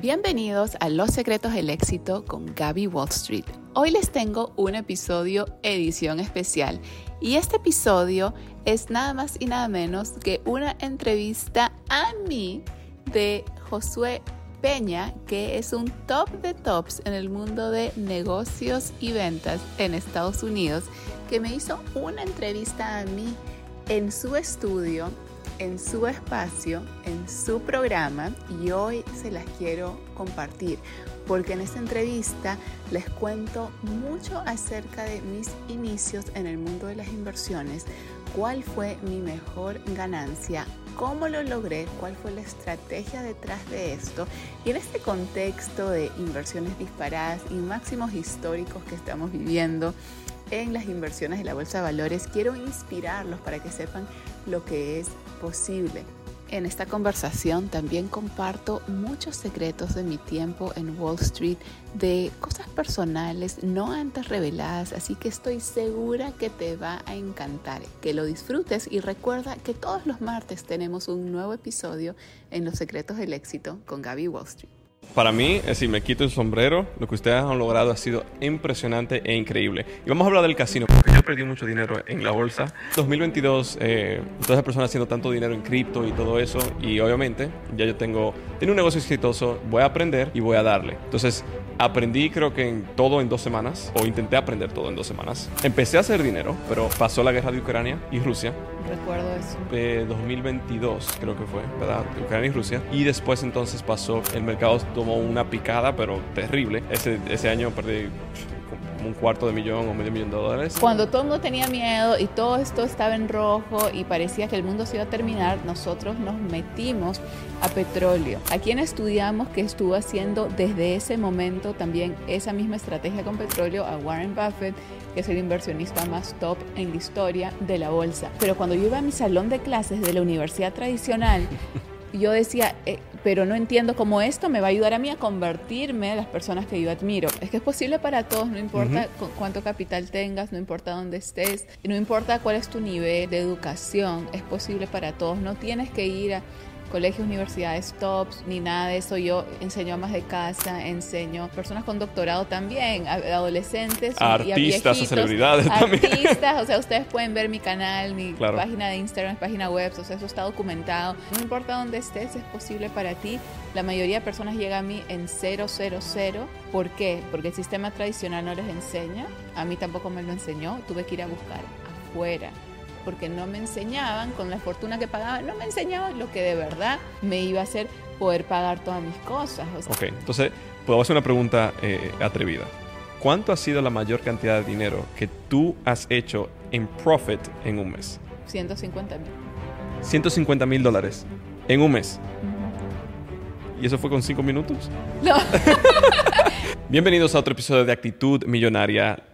Bienvenidos a Los Secretos del Éxito con Gaby Wall Street. Hoy les tengo un episodio edición especial y este episodio es nada más y nada menos que una entrevista a mí de Josué Peña, que es un top de tops en el mundo de negocios y ventas en Estados Unidos, que me hizo una entrevista a mí en su estudio en su espacio, en su programa y hoy se las quiero compartir porque en esta entrevista les cuento mucho acerca de mis inicios en el mundo de las inversiones, cuál fue mi mejor ganancia, cómo lo logré, cuál fue la estrategia detrás de esto. Y en este contexto de inversiones disparadas y máximos históricos que estamos viviendo en las inversiones de la bolsa de valores, quiero inspirarlos para que sepan lo que es posible. En esta conversación también comparto muchos secretos de mi tiempo en Wall Street, de cosas personales no antes reveladas, así que estoy segura que te va a encantar, que lo disfrutes y recuerda que todos los martes tenemos un nuevo episodio en Los Secretos del Éxito con Gaby Wall Street. Para mí, si me quito el sombrero, lo que ustedes han logrado ha sido impresionante e increíble. Y vamos a hablar del casino, porque yo perdí mucho dinero en la bolsa. 2022, eh, todas las personas haciendo tanto dinero en cripto y todo eso, y obviamente ya yo tengo, tengo un negocio exitoso, voy a aprender y voy a darle. Entonces, aprendí creo que en todo en dos semanas, o intenté aprender todo en dos semanas. Empecé a hacer dinero, pero pasó la guerra de Ucrania y Rusia recuerdo eso. De 2022 creo que fue, ¿verdad? Ucrania y Rusia. Y después entonces pasó, el mercado tomó una picada, pero terrible. Ese, ese año perdí como un cuarto de millón o medio millón de dólares. Cuando todo el mundo tenía miedo y todo esto estaba en rojo y parecía que el mundo se iba a terminar, nosotros nos metimos a petróleo. A quien estudiamos que estuvo haciendo desde ese momento también esa misma estrategia con petróleo, a Warren Buffett, que es el inversionista más top en la historia de la bolsa. Pero cuando yo iba a mi salón de clases de la universidad tradicional, yo decía, eh, pero no entiendo cómo esto me va a ayudar a mí a convertirme en las personas que yo admiro. Es que es posible para todos, no importa cuánto capital tengas, no importa dónde estés, no importa cuál es tu nivel de educación, es posible para todos. No tienes que ir a colegios, universidades tops, ni nada de eso. Yo enseño más de casa, enseño personas con doctorado también, adolescentes artistas, y a celebridades artistas, o sea, ustedes pueden ver mi canal, mi página de Instagram, página web, o sea, eso está documentado. No importa dónde estés, es posible para ti. La mayoría de personas llega a mí en 000. ¿Por qué? Porque el sistema tradicional no les enseña. A mí tampoco me lo enseñó. Tuve que ir a buscar afuera porque no me enseñaban, con la fortuna que pagaban, no me enseñaban lo que de verdad me iba a hacer poder pagar todas mis cosas. Ok, entonces, puedo hacer una pregunta eh, atrevida. ¿Cuánto ha sido la mayor cantidad de dinero que tú has hecho en profit en un mes? 150 mil. 150 mil dólares en un mes. ¿Y eso fue con cinco minutos? No. Bienvenidos a otro episodio de Actitud Millonaria.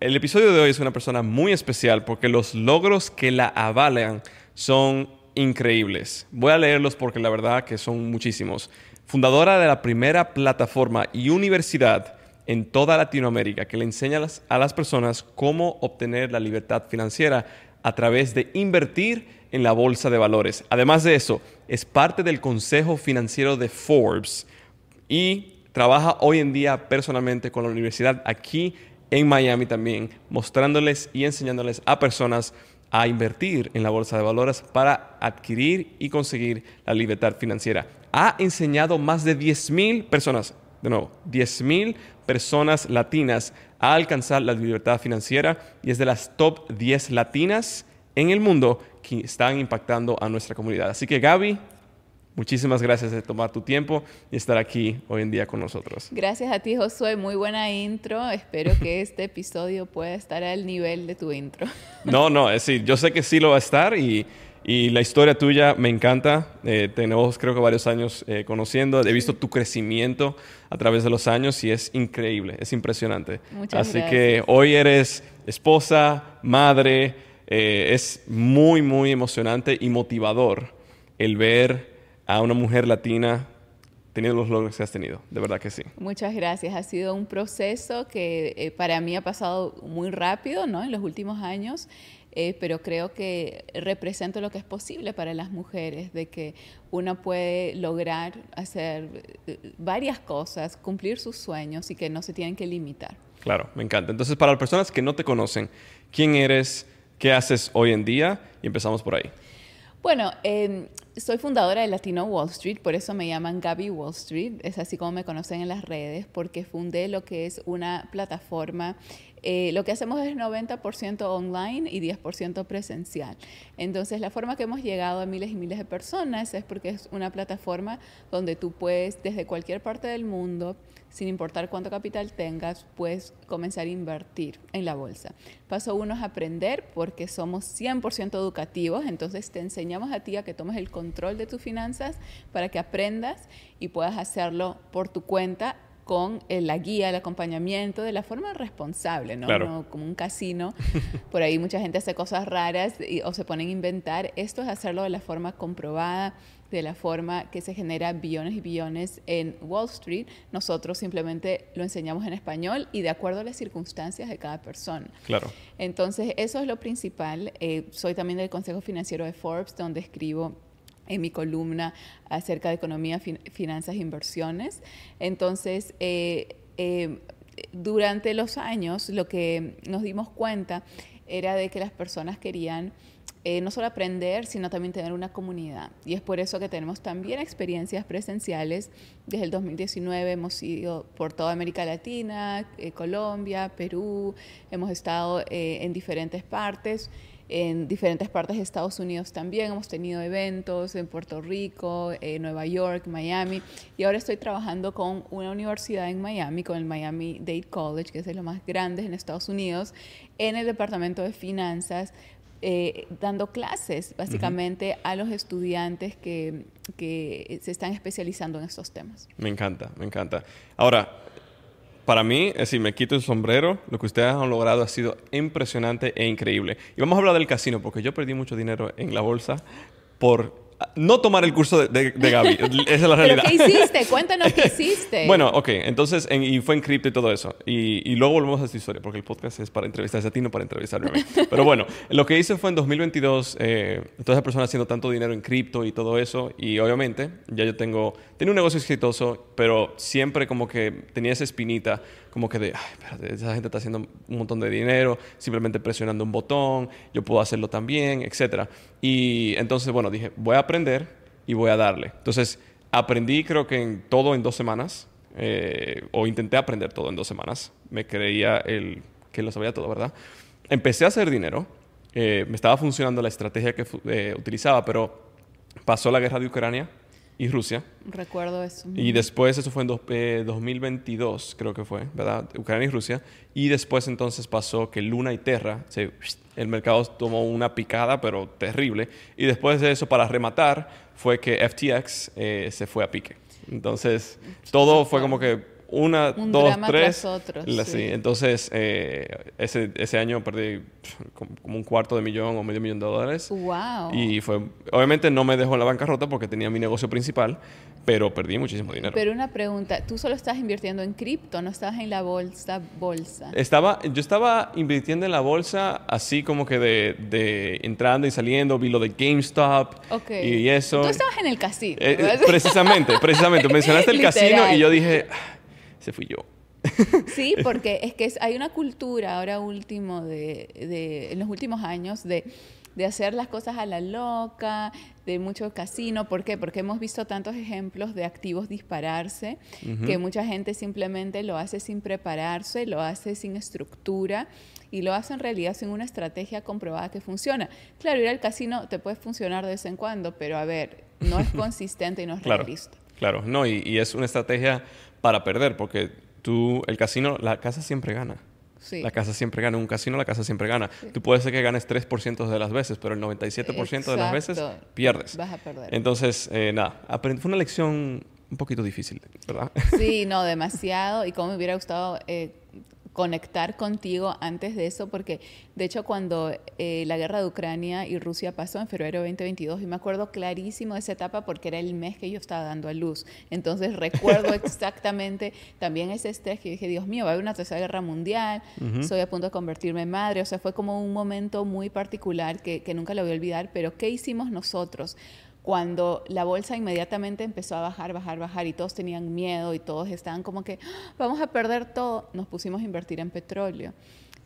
El episodio de hoy es una persona muy especial porque los logros que la avalan son increíbles. Voy a leerlos porque la verdad que son muchísimos. Fundadora de la primera plataforma y universidad en toda Latinoamérica que le enseña a las, personas cómo obtener la libertad financiera a través de invertir en la bolsa de valores. Además de eso, es parte del Consejo Financiero de Forbes y trabaja hoy en día personalmente con la universidad aquí en Miami también, mostrándoles y enseñándoles a personas a invertir en la bolsa de valores para adquirir y conseguir la libertad financiera. Ha enseñado más de 10.000 personas, de nuevo, 10.000 personas latinas a alcanzar la libertad financiera y es de las top 10 latinas en el mundo que están impactando a nuestra comunidad. Así que Gaby, Muchísimas gracias de tomar tu tiempo y estar aquí hoy en día con nosotros. Gracias a ti, Josué. Muy buena intro. Espero que este episodio pueda estar al nivel de tu intro. No, no, es decir, yo sé que sí lo va a estar y, y la historia tuya me encanta. Eh, tenemos creo que varios años eh, conociendo. He visto tu crecimiento a través de los años y es increíble, es impresionante. Muchas Así que hoy eres esposa, madre. Eh, es muy, muy emocionante y motivador el ver a una mujer latina teniendo los logros que has tenido. De verdad que sí. Muchas gracias. Ha sido un proceso que eh, para mí ha pasado muy rápido, ¿no? En los últimos años. eh, pero creo que represento lo que es posible para las mujeres, de que uno puede lograr hacer eh, varias cosas, cumplir sus sueños y que no se tienen que limitar. Claro, me encanta. Entonces, para las personas que no te conocen, ¿quién eres? ¿Qué haces hoy en día? Y empezamos por ahí. Bueno, em, soy fundadora de Latino Wall Street, por eso me llaman Gaby Wall Street, es así como me conocen en las redes, porque fundé lo que es una plataforma eh, lo que hacemos es 90% online y 10% presencial. Entonces, la forma que hemos llegado a miles y miles de personas es porque es una plataforma donde tú puedes, desde cualquier parte del mundo, sin importar cuánto capital tengas, puedes comenzar a invertir en la bolsa. Paso uno es aprender porque somos 100% educativos, entonces te enseñamos a ti a que tomes el control de tus finanzas para que aprendas y puedas hacerlo por tu cuenta con eh, la guía, el acompañamiento de la forma responsable, ¿no? como un casino. Por ahí mucha gente hace cosas raras o se ponen a inventar. Esto es hacerlo de la forma comprobada, de la forma que se genera billones y billones en Wall Street. Nosotros simplemente lo enseñamos en español y de acuerdo a las circunstancias de cada persona. Claro. Entonces, eso es lo principal. Eh, soy también del Consejo Financiero de Forbes, donde escribo en mi columna acerca de economía, finanzas e inversiones. Entonces, eh, eh, durante los años lo que nos dimos cuenta era de que las personas querían eh, no solo aprender, sino también tener una comunidad. Y es por eso que tenemos también experiencias presenciales. Desde el 2019 hemos ido por toda América Latina, Colombia, Perú, hemos estado en diferentes partes en diferentes partes de Estados Unidos también. Hemos tenido eventos en Puerto Rico, en Nueva York, Miami. Y ahora estoy trabajando con una universidad en Miami, con el Miami Dade College, que es de los más grandes en Estados Unidos, en el departamento de finanzas. Eh, dando clases básicamente a los estudiantes que, que se están especializando en estos temas. Me encanta, me encanta. Ahora, para mí, si me quito el sombrero, lo que ustedes han logrado ha sido impresionante e increíble. Y vamos a hablar del casino, porque yo perdí mucho dinero en la bolsa por no tomar el curso de, de, Gaby. Esa es la realidad. ¿Pero qué hiciste? Cuéntanos qué hiciste. bueno, ok. Entonces, y fue en cripto y todo eso. Y, y, luego volvemos a esta historia, porque el podcast es para entrevistarse a ti, no para entrevistarme a mí. Pero bueno, lo que hice fue en 2022, eh, todas esas personas haciendo tanto dinero en cripto y todo eso. Y obviamente, ya yo tengo, tenía un negocio exitoso, pero siempre como que tenía esa espinita como que de, ay, espérate, esa gente está haciendo un montón de dinero, simplemente presionando un botón, yo puedo hacerlo también, etc. Y entonces, bueno, dije, voy a aprender y voy a darle. Entonces, aprendí creo que en todo en dos semanas, eh, o intenté aprender todo en dos semanas. Me creía el, que lo sabía todo, ¿verdad? Empecé a hacer dinero, eh, me estaba funcionando la estrategia que eh, utilizaba, pero pasó la guerra de Ucrania y Rusia. Recuerdo eso. Y después, eso fue en 2022, eh, creo que fue, ¿verdad? Ucrania y Rusia. Y después entonces pasó que Luna y Terra, el mercado tomó una picada, pero terrible. Y después de eso, para rematar, fue que FTX eh, se fue a pique. Entonces, todo fue como que una, dos, tres. sí. Entonces, eh, ese, ese año perdí como un cuarto de millón o medio millón de dólares. Wow. Y fue, obviamente no me dejó en la bancarrota porque tenía mi negocio principal, pero perdí muchísimo dinero. Pero una pregunta, tú solo estás invirtiendo en cripto, no estás en la bolsa, bolsa. Estaba, yo estaba invirtiendo en la bolsa así como que de, de entrando y saliendo, vi lo de GameStop y eso. Tú estabas en el casino. Eh, precisamente, precisamente. Mencionaste el casino y yo dije fui yo. Sí, porque es que hay una cultura ahora último, de, de, en los últimos años, de, de, hacer las cosas a la loca, de mucho casino. ¿Por qué? Porque hemos visto tantos ejemplos de activos dispararse, que mucha gente simplemente lo hace sin prepararse, lo hace sin estructura y lo hace en realidad sin una estrategia comprobada que funciona. Claro, ir al casino te puede funcionar de vez en cuando, pero a ver, no es consistente y no es realista. Claro, no, y, y es una estrategia para perder, porque tú, el casino, la casa siempre gana. Sí. La casa siempre gana. En un casino la casa siempre gana. Tú puedes ser que ganes 3% de las veces, pero el 97% de las veces pierdes. Vas a perder. Entonces, eh, nada, fue una lección un poquito difícil, ¿verdad? Sí, no, demasiado. Y como me hubiera gustado eh, conectar contigo antes de eso, porque de hecho cuando eh, la guerra de Ucrania y Rusia pasó en febrero de 2022, y me acuerdo clarísimo de esa etapa porque era el mes que yo estaba dando a luz. Entonces recuerdo exactamente también ese estrés que dije, Dios mío, va a haber una tercera guerra mundial, soy a punto de convertirme en madre. O sea, fue como un momento muy particular que, que nunca lo voy a olvidar, pero ¿qué hicimos nosotros? Cuando la bolsa inmediatamente empezó a bajar, bajar, bajar y todos tenían miedo y todos estaban como que ¡Ah! vamos a perder todo, nos pusimos a invertir en petróleo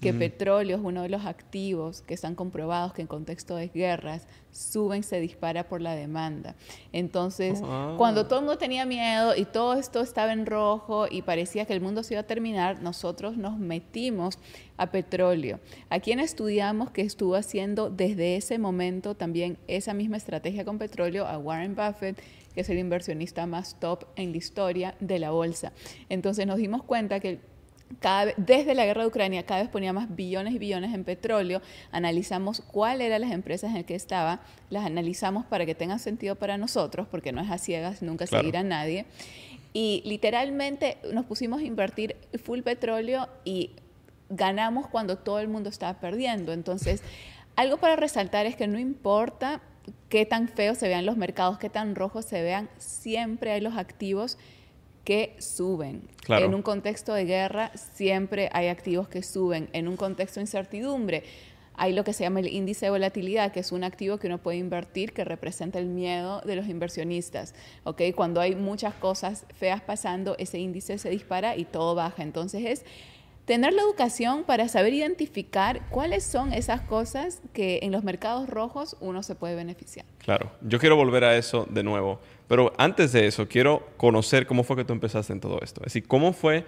que petróleo es uno de los activos que están comprobados que en contexto de guerras suben, se dispara por la demanda. Entonces, oh, cuando todo el mundo tenía miedo y todo esto estaba en rojo y parecía que el mundo se iba a terminar, nosotros nos metimos a petróleo. A quien estudiamos que estuvo haciendo desde ese momento también esa misma estrategia con petróleo, a Warren Buffett, que es el inversionista más top en la historia de la bolsa. Entonces nos dimos cuenta que desde la guerra de Ucrania, cada vez ponía más billones y billones en petróleo, analizamos cuáles eran las empresas en las que estaba, las analizamos para que tengan sentido para nosotros, porque no es a ciegas, nunca seguir a nadie. Y literalmente nos pusimos a invertir full petróleo y ganamos cuando todo el mundo estaba perdiendo. Entonces, algo para resaltar es que no importa qué tan feos se vean los mercados, qué tan rojos se vean, siempre hay los activos que suben. En un contexto de guerra siempre hay activos que suben. En un contexto de incertidumbre hay lo que se llama el índice de volatilidad, que es un activo que uno puede invertir que representa el miedo de los inversionistas. ¿okay? Cuando hay muchas cosas feas pasando, ese índice se dispara y todo baja. Entonces es tener la educación para saber identificar cuáles son esas cosas que en los mercados rojos uno se puede beneficiar. Claro, yo quiero volver a eso de nuevo. Pero antes de eso, quiero conocer cómo fue que tú empezaste en todo esto. Es decir, cómo fue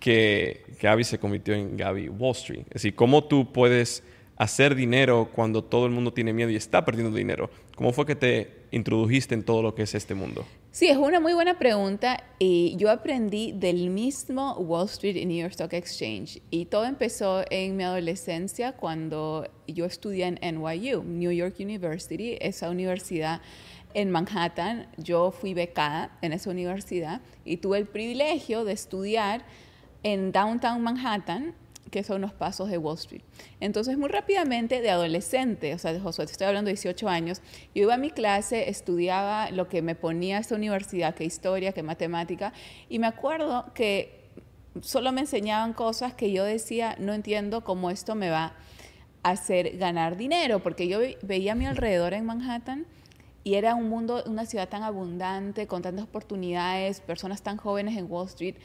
que Gaby se convirtió en Gaby Wall Street. Es decir, cómo tú puedes hacer dinero cuando todo el mundo tiene miedo y está perdiendo dinero. ¿Cómo fue que te introdujiste en todo lo que es este mundo? Sí, es una muy buena pregunta y yo aprendí del mismo Wall Street y New York Stock Exchange y todo empezó en mi adolescencia cuando yo estudié en NYU, New York University, esa universidad en Manhattan. Yo fui becada en esa universidad y tuve el privilegio de estudiar en Downtown Manhattan, que son los pasos de Wall Street. Entonces, muy rápidamente, de adolescente, o sea, de Josué, estoy hablando de 18 años, yo iba a mi clase, estudiaba lo que me ponía esta universidad, que historia, que matemática, y me acuerdo que solo me enseñaban cosas que yo decía, no entiendo cómo esto me va a hacer ganar dinero, porque yo veía a mi alrededor en Manhattan y era un mundo, una ciudad tan abundante, con tantas oportunidades, personas tan jóvenes en Wall Street,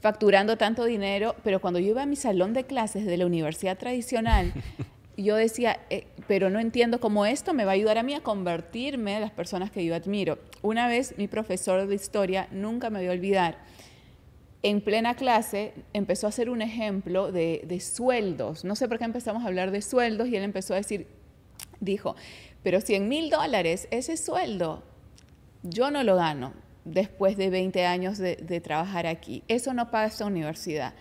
facturando tanto dinero, pero cuando yo iba a mi salón de clases de la universidad tradicional, yo decía, eh, pero no entiendo cómo esto me va a ayudar a mí a convertirme en las personas que yo admiro. Una vez mi profesor de historia, nunca me voy a olvidar, en plena clase empezó a hacer un ejemplo de, de sueldos. No sé por qué empezamos a hablar de sueldos y él empezó a decir, dijo, pero 100 mil dólares, ese sueldo, yo no lo gano después de 20 años de, trabajar aquí. Eso no paga esta universidad.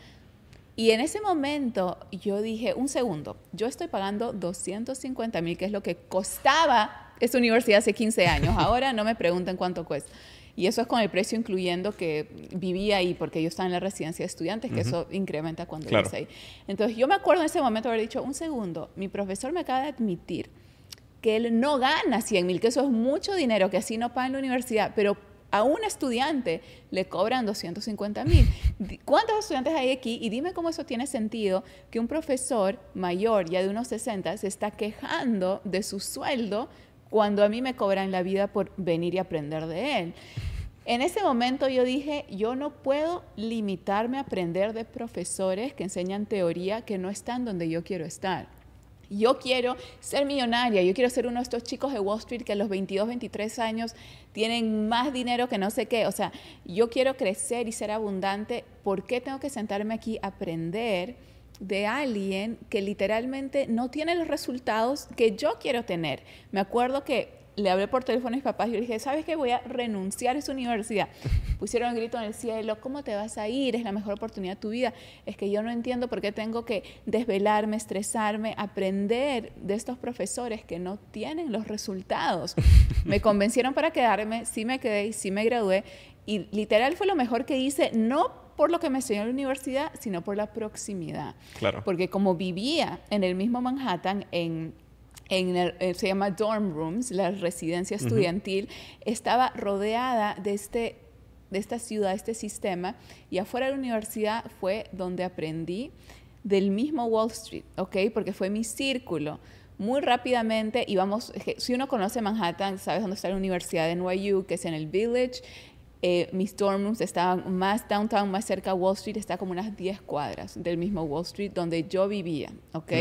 Y en ese momento yo dije, un segundo, yo estoy pagando 250 mil, que es lo que costaba esta universidad hace 15 años. Ahora no me pregunten cuánto cuesta. Y eso es con el precio incluyendo que vivía ahí, porque yo estaba en la residencia de estudiantes, que eso incrementa cuando claro. ahí. Entonces yo me acuerdo en ese momento haber dicho, un segundo, mi profesor me acaba de admitir que él no gana 100 mil, que eso es mucho dinero, que así no paga en la universidad, pero a un estudiante le cobran 250 mil. ¿Cuántos estudiantes hay aquí? Y dime cómo eso tiene sentido que un profesor mayor, ya de unos 60, se está quejando de su sueldo cuando a mí me cobran la vida por venir y aprender de él. En ese momento yo dije, yo no puedo limitarme a aprender de profesores que enseñan teoría que no están donde yo quiero estar. Yo quiero ser millonaria, yo quiero ser uno de estos chicos de Wall Street que a los 22, 23 años tienen más dinero que no sé qué. O sea, yo quiero crecer y ser abundante. ¿Por qué tengo que sentarme aquí a aprender de alguien que literalmente no tiene los resultados que yo quiero tener? Me acuerdo que le hablé por teléfono a mis papás y le dije, ¿sabes qué? Voy a renunciar a esa universidad. Pusieron el grito en el cielo, ¿cómo te vas a ir? Es la mejor oportunidad de tu vida. Es que yo no entiendo por qué tengo que desvelarme, estresarme, aprender de estos profesores que no tienen los resultados. Me convencieron para quedarme, sí me quedé y sí me gradué. Y literal fue lo mejor que hice, no por lo que me enseñó la universidad, sino por la proximidad. Claro. Porque como vivía en el mismo Manhattan, en en el, eh, se llama dorm rooms, la residencia estudiantil, estaba rodeada de este de esta ciudad, este sistema, y afuera de la universidad fue donde aprendí del mismo Wall Street, ¿ok? Porque fue mi círculo. Muy rápidamente íbamos, si uno conoce Manhattan, sabes dónde está la Universidad de NYU, que es en el Village, eh, mis dorm rooms estaban más downtown, más cerca a Wall Street, está como unas 10 cuadras del mismo Wall Street donde yo vivía, ¿ok?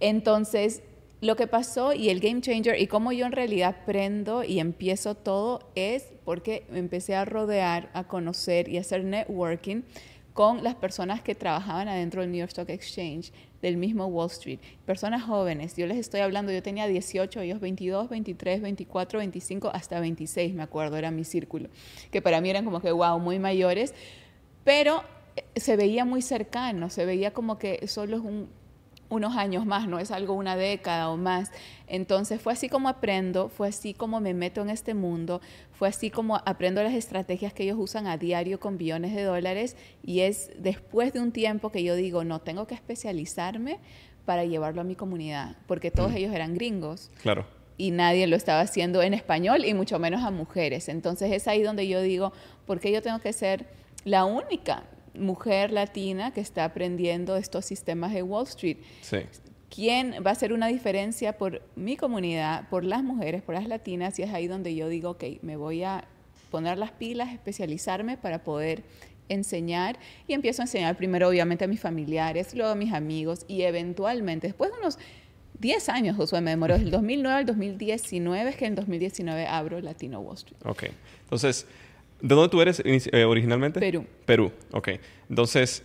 Entonces, lo que pasó y el game changer y cómo yo en realidad aprendo y empiezo todo es porque empecé a rodear, a conocer y a hacer networking con las personas que trabajaban adentro del New York Stock Exchange, del mismo Wall Street. Personas jóvenes, yo les estoy hablando, yo tenía 18, ellos 22, 23, 24, 25, hasta 26, me acuerdo, era mi círculo, que para mí eran como que, wow, muy mayores, pero se veía muy cercano, se veía como que solo es un unos años más, no es algo una década o más. Entonces fue así como aprendo, fue así como me meto en este mundo, fue así como aprendo las estrategias que ellos usan a diario con billones de dólares y es después de un tiempo que yo digo, no, tengo que especializarme para llevarlo a mi comunidad, porque todos ellos eran gringos. Claro. Y nadie lo estaba haciendo en español y mucho menos a mujeres. Entonces es ahí donde yo digo, ¿por qué yo tengo que ser la única? Mujer latina que está aprendiendo estos sistemas de Wall Street. Sí. ¿Quién va a hacer una diferencia por mi comunidad, por las mujeres, por las latinas? Y es ahí donde yo digo, ok, me voy a poner las pilas, especializarme para poder enseñar y empiezo a enseñar primero obviamente a mis familiares, luego a mis amigos y eventualmente, después de unos 10 años, Josué, me demoró, del 2009 al 2019, es que en 2019 abro Latino Wall Street. Ok, entonces ¿De dónde tú eres eh, originalmente? Perú. Perú, ok. Entonces,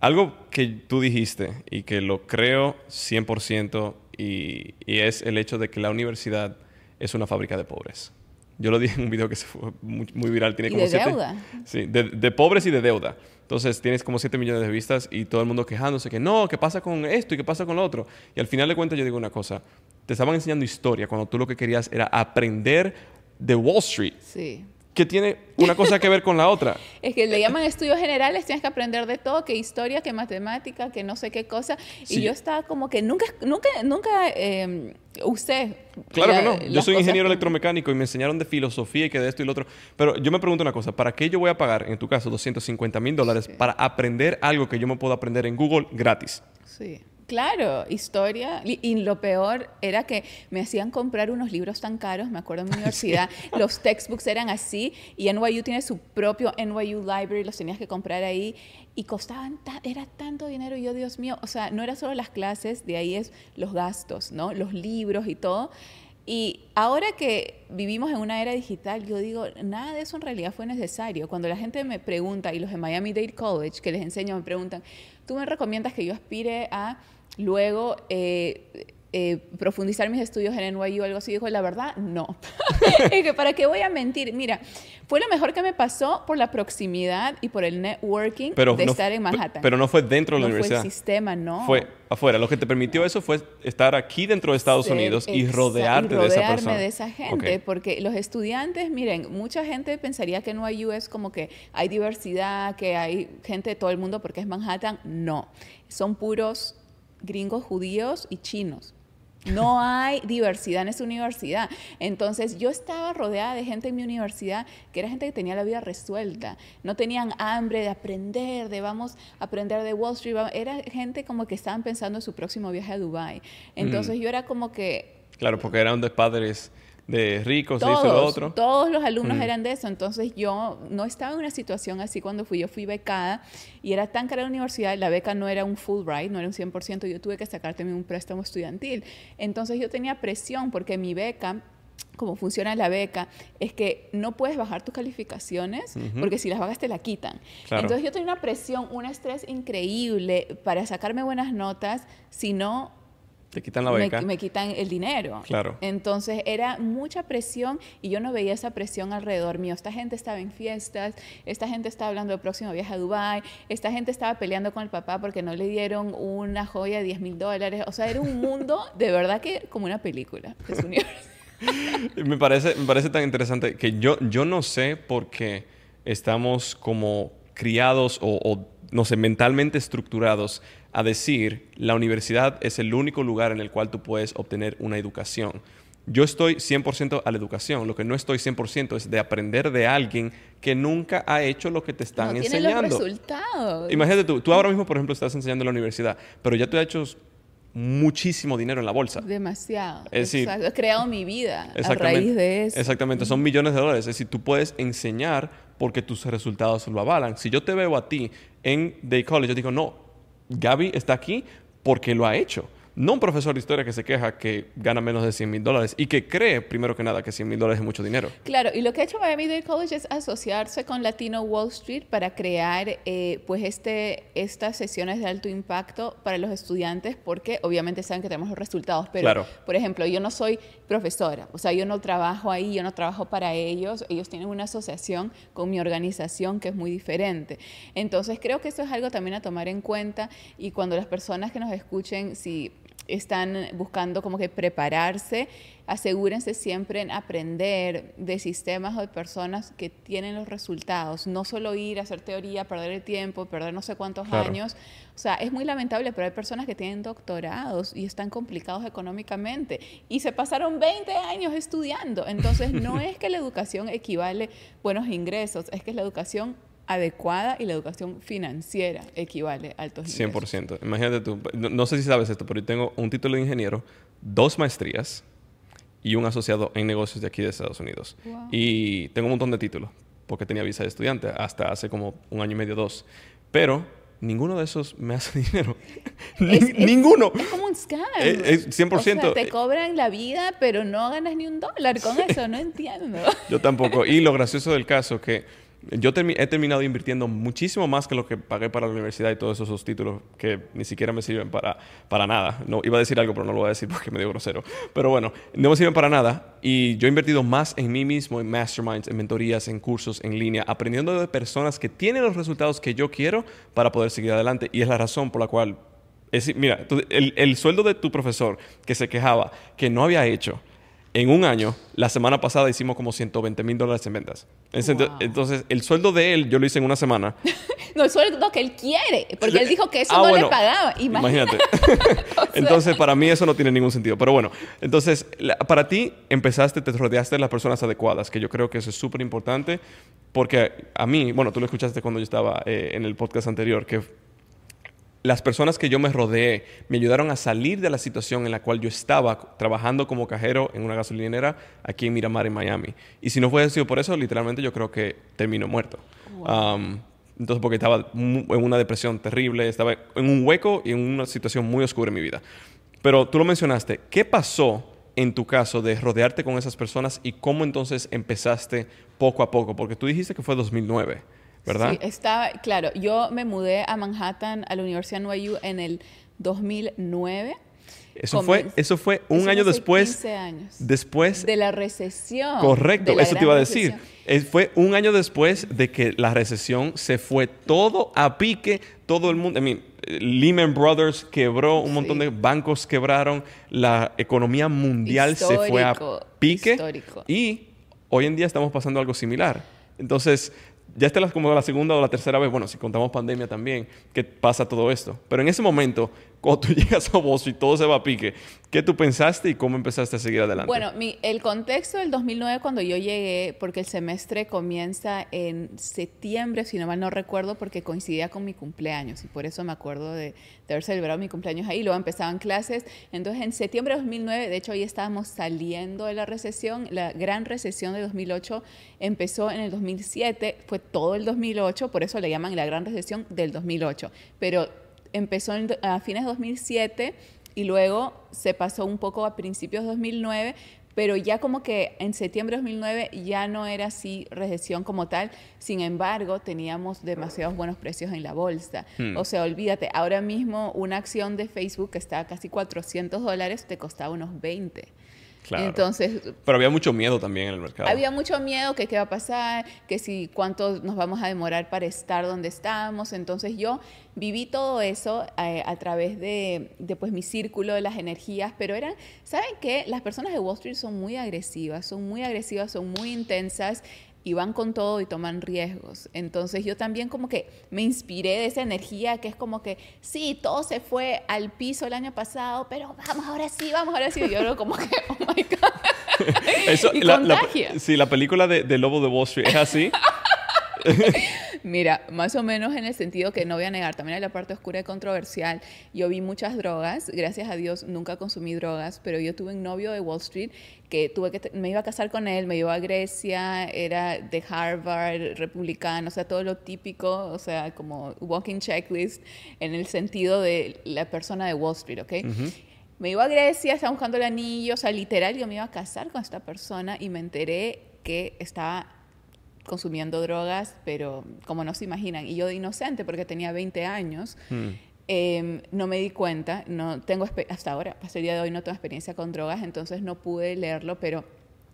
algo que tú dijiste y que lo creo 100% y, y es el hecho de que la universidad es una fábrica de pobres. Yo lo dije en un video que se fue muy, viral. Tiene ¿Y como de deuda? Sí, de, pobres y de deuda. Entonces tienes como 7 millones de vistas y todo el mundo quejándose que no, ¿qué pasa con esto y qué pasa con lo otro? Y al final de cuentas yo digo una cosa, te estaban enseñando historia cuando tú lo que querías era aprender de Wall Street. Sí que tiene una cosa que ver con la otra. es que le llaman estudios generales, tienes que aprender de todo, que historia, que matemática, que no sé qué cosa. Y yo estaba como que nunca, nunca, nunca eh, usé. Claro que no. Yo soy ingeniero electromecánico y me enseñaron de filosofía y que de esto y lo otro. Pero yo me pregunto una cosa, ¿para qué yo voy a pagar, en tu caso, 250 mil dólares para aprender algo que yo me puedo aprender en Google gratis? Sí. Claro, historia. Y, lo peor era que me hacían comprar unos libros tan caros, me acuerdo en mi universidad, los textbooks eran así y NYU tiene su propio NYU Library, los tenías que comprar ahí y costaban, era tanto dinero y yo, Dios mío, o sea, no era solo las clases, de ahí es los gastos, ¿no? Los libros y todo. Y ahora que vivimos en una era digital, yo digo, nada de eso en realidad fue necesario. Cuando la gente me pregunta, y los de Miami Dade College, que les enseño, me preguntan, ¿tú me recomiendas que yo aspire a Luego, eh, eh, profundizar mis estudios en NYU o algo así, dijo, la verdad, no. que para qué voy a mentir. Mira, fue lo mejor que me pasó por la proximidad y por el networking de estar en Manhattan. Pero no fue dentro de la universidad. Fue el sistema, no. Fue afuera. Lo que te permitió eso fue estar aquí dentro de Estados Unidos y rodearte de esa persona. de esa gente, porque los estudiantes, miren, mucha gente pensaría que NYU es como que hay diversidad, que hay gente de todo el mundo porque es Manhattan. No, son puros gringos judíos y chinos. No hay diversidad en esa universidad. Entonces yo estaba rodeada de gente en mi universidad que era gente que tenía la vida resuelta. No tenían hambre de aprender, de vamos a aprender de Wall Street. Era gente como que estaban pensando en su próximo viaje a Dubai. Entonces mm. yo era como que... Claro, porque eran de padres de ricos, todos, de lo otro. Todos los alumnos eran de eso. Entonces yo no estaba en una situación así cuando fui. Yo fui becada y era tan cara la universidad, la beca no era un full ride, no era un 100%, yo tuve que sacar también un préstamo estudiantil. Entonces yo tenía presión porque mi beca como funciona la beca es que no puedes bajar tus calificaciones porque si las bajas te la quitan. Entonces yo tenía una presión, un estrés increíble para sacarme buenas notas, si no te quitan la beca. Me, quitan el dinero. Claro. Entonces era mucha presión y yo no veía esa presión alrededor mío. Esta gente estaba en fiestas, esta gente estaba hablando del próximo viaje a Dubai, esta gente estaba peleando con el papá porque no le dieron una joya de 10 mil dólares. O sea, era un mundo de verdad que como una película me, parece, me parece tan interesante que yo, yo no sé por qué estamos como criados o, no sé, mentalmente estructurados a decir la universidad es el único lugar en el cual tú puedes obtener una educación. Yo estoy 100% a la educación, lo que no estoy 100% es de aprender de alguien que nunca ha hecho lo que te están no enseñando. Los resultados. Imagínate tú, tú ahora mismo, por ejemplo, estás enseñando en la universidad, pero ya te has hecho muchísimo dinero en la bolsa. Demasiado. Es decir, he creado mi vida a raíz de eso. Exactamente, son millones de dólares. Es decir, tú puedes enseñar porque tus resultados lo avalan. Si yo te veo a ti en Day College, yo digo, no, Gaby está aquí porque lo ha hecho. No un profesor de historia que se queja que gana menos de 100 mil dólares y que cree, primero que nada, que 100 mil dólares es mucho dinero. Claro, y lo que ha hecho Miami Dade College es asociarse con Latino Wall Street para crear eh, pues este, estas sesiones de alto impacto para los estudiantes porque obviamente saben que tenemos los resultados, pero por ejemplo, yo no soy profesora, o sea, yo no trabajo ahí, yo no trabajo para ellos, ellos tienen una asociación con mi organización que es muy diferente. Entonces creo que eso es algo también a tomar en cuenta y cuando las personas que nos escuchen, si están buscando como que prepararse, asegúrense siempre en aprender de sistemas o de personas que tienen los resultados, no solo ir a hacer teoría, perder el tiempo, perder no sé cuántos años. O sea, es muy lamentable, pero hay personas que tienen doctorados y están complicados económicamente y se pasaron 20 años estudiando. Entonces, no es que la educación equivale buenos ingresos, es que la educación adecuada y la educación financiera equivale a altos ingresos. 100%. Imagínate tú, no, sé si sabes esto, pero yo tengo un título de ingeniero, dos maestrías y un asociado en negocios de aquí de Estados Unidos. Y tengo un montón de títulos, porque tenía visa de estudiante hasta hace como un año y medio, dos. Pero ninguno de esos me hace dinero. ninguno. Es como un scam. Es, 100%. O sea, te cobran la vida, pero no ganas ni un dólar con eso. No entiendo. Yo tampoco. Y lo gracioso del caso que yo he terminado invirtiendo muchísimo más que lo que pagué para la universidad y todos esos títulos que ni siquiera me sirven para, para nada. No, iba a decir algo, pero no lo voy a decir porque me dio grosero. Pero bueno, no me sirven para nada. Y yo he invertido más en mí mismo, en masterminds, en mentorías, en cursos en línea, aprendiendo de personas que tienen los resultados que yo quiero para poder seguir adelante. Y es la razón por la cual... Mira, el sueldo de tu profesor que se quejaba que no había hecho en un año, la semana pasada hicimos como 120 mil dólares en ventas. Entonces, el sueldo de él yo lo hice en una semana. no, el sueldo que él quiere, porque él dijo que eso ah, no le pagaba. Imagínate. entonces, para mí eso no tiene ningún sentido. Pero bueno, entonces, para ti empezaste, te rodeaste de las personas adecuadas, que yo creo que eso es súper importante, porque a mí, bueno, tú lo escuchaste cuando yo estaba eh, en el podcast anterior, que las personas que yo me rodeé me ayudaron a salir de la situación en la cual yo estaba trabajando como cajero en una gasolinera aquí en Miramar, en Miami. Y si no fuese sido por eso, literalmente yo creo que termino muerto. entonces, porque estaba en una depresión terrible, estaba en un hueco y en una situación muy oscura en mi vida. Pero tú lo mencionaste, ¿qué pasó en tu caso de rodearte con esas personas y cómo entonces empezaste poco a poco? Porque tú dijiste que fue 2009. ¿Verdad? Sí, estaba, claro, yo me mudé a Manhattan, a la Universidad de NYU en el 2009. Eso fue, eso fue un año después. 15 años. Después. De la recesión. Correcto, eso te iba a decir. fue un año después de que la recesión se fue todo a pique, todo el mundo. I mean, Lehman Brothers quebró, un montón de bancos quebraron, la economía mundial se fue a pique. Histórico. Y hoy en día estamos pasando algo similar. Entonces, ya esta es como la segunda o la tercera vez, bueno, si contamos pandemia también, que pasa todo esto. Pero en ese momento, cuando tú llegas a vos y todo se va a pique, ¿qué tú pensaste y cómo empezaste a seguir adelante? Bueno, el contexto del 2009 cuando yo llegué, porque el semestre comienza en septiembre, si no mal no recuerdo, porque coincidía con mi cumpleaños y por eso me acuerdo de, haber celebrado mi cumpleaños ahí. Luego empezaban clases. Entonces, en septiembre de 2009, de hecho, ahí estábamos saliendo de la recesión. La gran recesión de 2008 empezó en el 2007, fue todo el 2008, por eso le llaman la gran recesión del 2008. Pero empezó a fines de 2007 y luego se pasó un poco a principios de 2009, pero ya como que en septiembre de 2009 ya no era así recesión como tal, sin embargo teníamos demasiados buenos precios en la bolsa. Hmm. O sea, olvídate, ahora mismo una acción de Facebook que está a casi 400 dólares te costaba unos 20. Entonces, pero había mucho miedo también en el mercado. Había mucho miedo que qué va a pasar, que si cuánto nos vamos a demorar para estar donde estamos. Entonces yo viví todo eso eh, a través de, de, pues mi círculo de las energías, pero eran, ¿saben qué? Las personas de Wall Street son muy agresivas, son muy agresivas, son muy intensas y van con todo y toman riesgos. Entonces yo también como que me inspiré de esa energía que es como que, sí, todo se fue al piso el año pasado, pero vamos, ahora sí, vamos, ahora sí. Y yo como que, oh my God. Eso, la, sí, la película de, de Lobo de Wall Street es así. Mira, más o menos en el sentido que no voy a negar, también hay la parte oscura y controversial. Yo vi muchas drogas, gracias a Dios nunca consumí drogas, pero yo tuve un novio de Wall Street que tuve que me iba a casar con él, me iba a Grecia, era de Harvard, republicano, o sea, todo lo típico, o sea, como walking checklist en el sentido de la persona de Wall Street, ¿ok? Me iba a Grecia, estaba buscando el anillo, o sea, literal, yo me iba a casar con esta persona y me enteré que estaba consumiendo drogas, pero como no se imaginan. Y yo de inocente, porque tenía 20 años, hmm. em, no me di cuenta, no tengo hasta ahora, hasta el día de hoy no tengo experiencia con drogas, entonces no pude leerlo, pero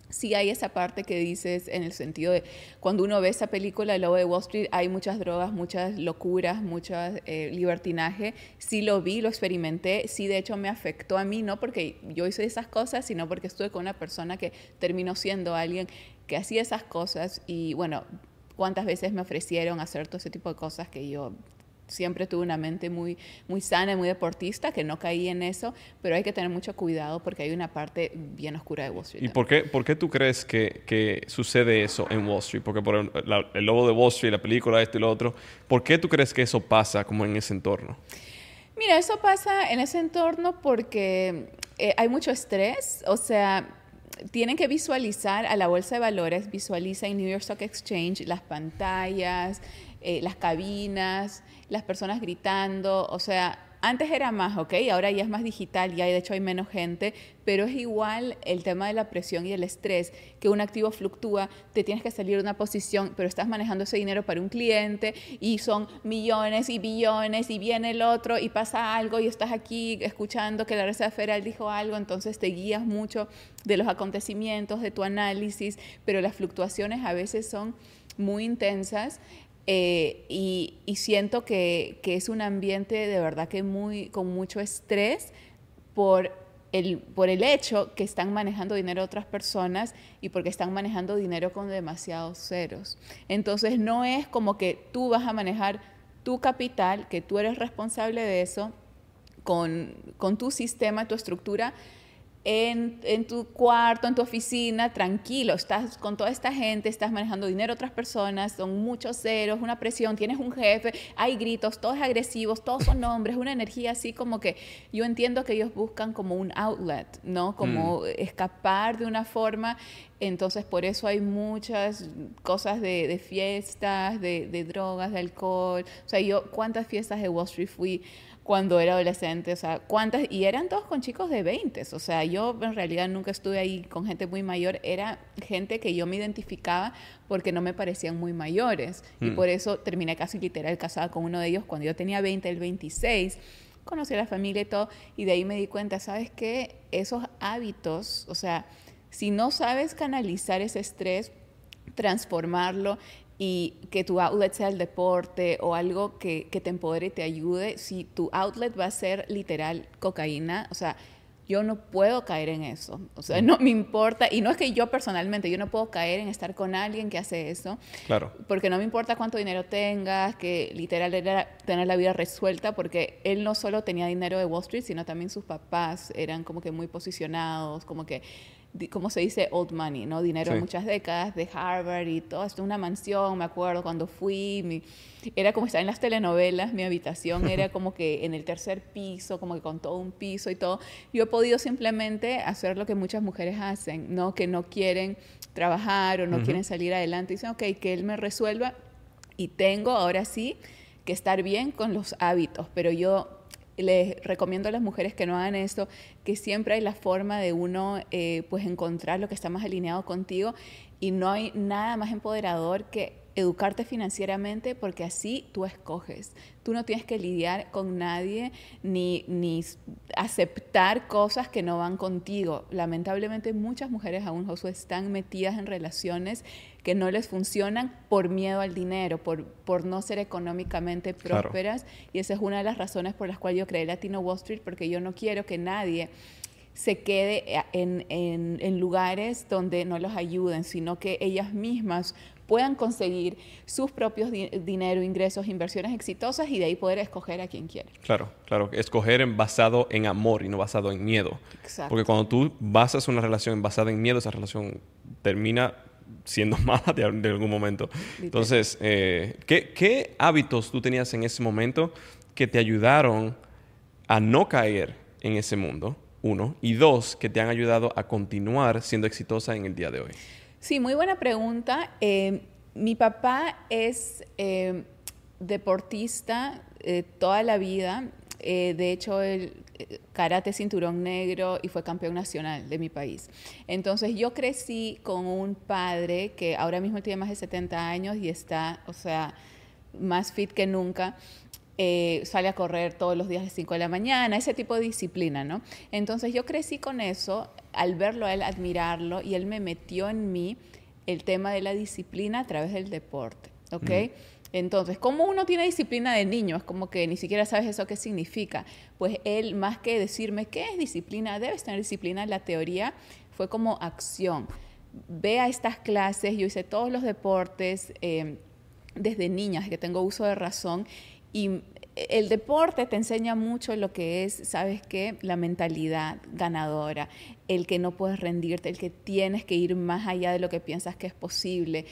sí hay esa parte que dices en el sentido de cuando uno ve esa película El Lobo de Wall Street hay muchas drogas, muchas locuras, muchas eh, libertinaje. Sí lo vi, lo experimenté, sí de hecho me afectó a mí, no porque yo hice esas cosas, sino porque estuve con una persona que terminó siendo alguien que hacía esas cosas y bueno, cuántas veces me ofrecieron hacer todo ese tipo de cosas que yo siempre tuve una mente muy, muy sana y muy deportista, que no caí en eso, pero hay que tener mucho cuidado porque hay una parte bien oscura de Wall Street. ¿Y por qué, por qué tú crees que, que sucede eso en Wall Street? Porque por el, el, lobo de Wall Street, la película, esto y lo otro, ¿por qué tú crees que eso pasa como en ese entorno? Mira, eso pasa en ese entorno porque eh, hay mucho estrés, o sea, tienen que visualizar a la bolsa de valores, visualiza en New York Stock Exchange las pantallas, eh, las cabinas, las personas gritando, o sea, antes era más, ¿ok? Ahora ya es más digital, ya de hecho hay menos gente, pero es igual el tema de la presión y el estrés, que un activo fluctúa, te tienes que salir de una posición, pero estás manejando ese dinero para un cliente y son millones y billones y viene el otro y pasa algo y estás aquí escuchando que la Reserva Federal dijo algo, entonces te guías mucho de los acontecimientos, de tu análisis, pero las fluctuaciones a veces son muy intensas eh, y, siento que, es un ambiente de verdad que muy, con mucho estrés por el, por el hecho que están manejando dinero otras personas y porque están manejando dinero con demasiados ceros. Entonces no es como que tú vas a manejar tu capital, que tú eres responsable de eso, con, con tu sistema, tu estructura, en, tu cuarto, en tu oficina, tranquilo, estás con toda esta gente, estás manejando dinero a otras personas, son muchos ceros, una presión, tienes un jefe, hay gritos, todos agresivos, todos son hombres, una energía así como que yo entiendo que ellos buscan como un outlet, ¿no? Como mm. escapar de una forma entonces, por eso hay muchas cosas de, fiestas, de, de, drogas, de alcohol. O sea, yo, ¿cuántas fiestas de Wall Street fui cuando era adolescente, o sea, cuántas, y eran todos con chicos de 20, o sea, yo en realidad nunca estuve ahí con gente muy mayor, era gente que yo me identificaba porque no me parecían muy mayores, y mm. por eso terminé casi literal casada con uno de ellos cuando yo tenía 20, el 26, conocí a la familia y todo, y de ahí me di cuenta, ¿sabes qué? Esos hábitos, o sea, si no sabes canalizar ese estrés, transformarlo y que tu outlet sea el deporte o algo que, te empodere y te ayude, si tu outlet va a ser literal cocaína, o sea, yo no puedo caer en eso. O sea, no me importa. Y no es que yo personalmente, yo no puedo caer en estar con alguien que hace eso. Claro. Porque no me importa cuánto dinero tengas, que literal era tener la vida resuelta, porque él no solo tenía dinero de Wall Street, sino también sus papás eran como que muy posicionados, como que como se dice, old money, ¿no? Dinero de muchas décadas, de Harvard y todo esto, una mansión, me acuerdo cuando fui, era como estar en las telenovelas, mi habitación era como que en el tercer piso, como que con todo un piso y todo. Yo he podido simplemente hacer lo que muchas mujeres hacen, ¿no? Que no quieren trabajar o no quieren salir adelante, dicen, ok, que él me resuelva y tengo ahora sí que estar bien con los hábitos, pero yo les recomiendo a las mujeres que no hagan esto, que siempre hay la forma de uno eh, pues encontrar lo que está más alineado contigo y no hay nada más empoderador que educarte financieramente porque así tú escoges. Tú no tienes que lidiar con nadie ni, ni aceptar cosas que no van contigo. Lamentablemente muchas mujeres aún, Josué, están metidas en relaciones que no les funcionan por miedo al dinero, por, por no ser económicamente prósperas. Y esa es una de las razones por las cuales yo creé Latino Wall Street, porque yo no quiero que nadie se quede en, en, lugares donde no los ayuden, sino que ellas mismas puedan conseguir sus propios dinero, ingresos, inversiones exitosas y de ahí poder escoger a quien quiere. Claro, claro, escoger en basado en amor y no basado en miedo. Exacto. Porque cuando tú basas una relación basada en miedo, esa relación termina siendo mala de, algún momento. Entonces, eh, ¿qué, ¿qué hábitos tú tenías en ese momento que te ayudaron a no caer en ese mundo? Uno. Y dos, que te han ayudado a continuar siendo exitosa en el día de hoy. Sí, muy buena pregunta. Eh, mi papá es eh, deportista eh, toda la vida. De hecho, el karate cinturón negro y fue campeón nacional de mi país. Entonces yo crecí con un padre que ahora mismo tiene más de 70 años y está, o sea, más fit que nunca. sale a correr todos los días a 5 de la mañana, ese tipo de disciplina, ¿no? Entonces yo crecí con eso, al verlo a él, admirarlo, y él me metió en mí el tema de la disciplina a través del deporte, ¿ok? Entonces, ¿cómo uno tiene disciplina de niño? Es como que ni siquiera sabes eso qué significa. Pues él, más que decirme qué es disciplina, debes tener disciplina, la teoría fue como acción. Ve a estas clases, yo hice todos los deportes eh, desde niña, que tengo uso de razón, y el deporte te enseña mucho lo que es, ¿sabes qué? La mentalidad ganadora, el que no puedes rendirte, el que tienes que ir más allá de lo que piensas que es posible,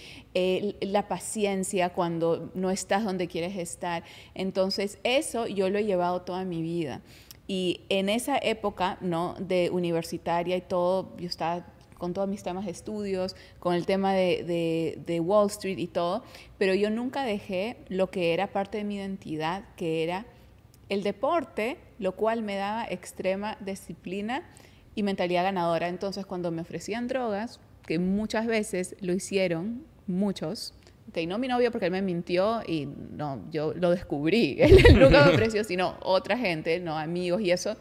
la paciencia cuando no estás donde quieres estar. Entonces, eso yo lo he llevado toda mi vida. Y en esa época, ¿no? De universitaria y todo, yo estaba con todos mis temas de estudios, con el tema de, Wall Street y todo, pero yo nunca dejé lo que era parte de mi identidad, que era el deporte, lo cual me daba extrema disciplina y mentalidad ganadora. Entonces, cuando me ofrecían drogas, que muchas veces lo hicieron, muchos, que no mi novio porque él me mintió y no, yo lo descubrí, él nunca me ofreció, sino otra gente, no amigos y eso.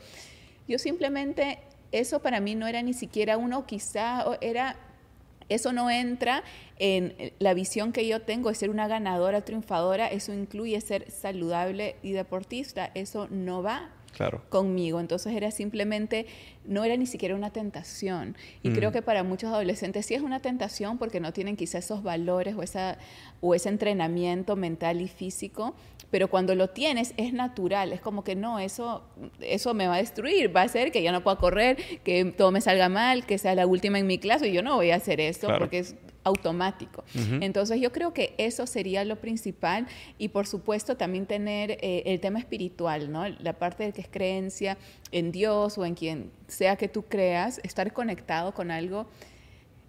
Yo simplemente eso para mí no era ni siquiera uno, quizá era, eso no entra en la visión que yo tengo de ser una ganadora, triunfadora, eso incluye ser saludable y deportista, eso no va conmigo. Entonces era simplemente, no era ni siquiera una tentación. Y creo mm. que para muchos adolescentes sí es una tentación porque no tienen quizás esos valores o, esa, o ese entrenamiento mental y físico. Pero cuando lo tienes es natural, es como que no, eso, eso me va a destruir, va a hacer que ya no pueda correr, que todo me salga mal, que sea la última en mi clase y yo no voy a hacer eso porque es automático. Entonces yo creo que eso sería lo principal y por supuesto también tener eh, el tema espiritual, ¿no? La parte de que es creencia en Dios o en quien sea que tú creas, estar conectado con algo.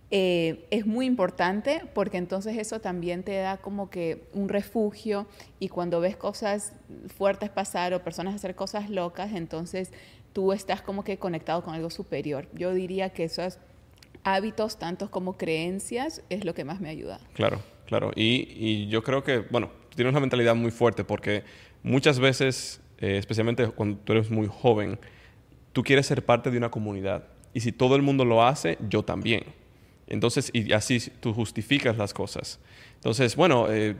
Eh, es muy importante porque entonces eso también te da como que un refugio y cuando ves cosas fuertes pasar o personas hacer cosas locas, entonces tú estás como que conectado con algo superior. Yo diría que eso es hábitos, tantos como creencias, es lo que más me ayuda. Claro, claro. Y, yo creo que, bueno, tienes una mentalidad muy fuerte porque muchas veces, eh, especialmente cuando tú eres muy joven, tú quieres ser parte de una comunidad. Y si todo el mundo lo hace, yo también. Entonces, y así tú justificas las cosas. Entonces, bueno, eh,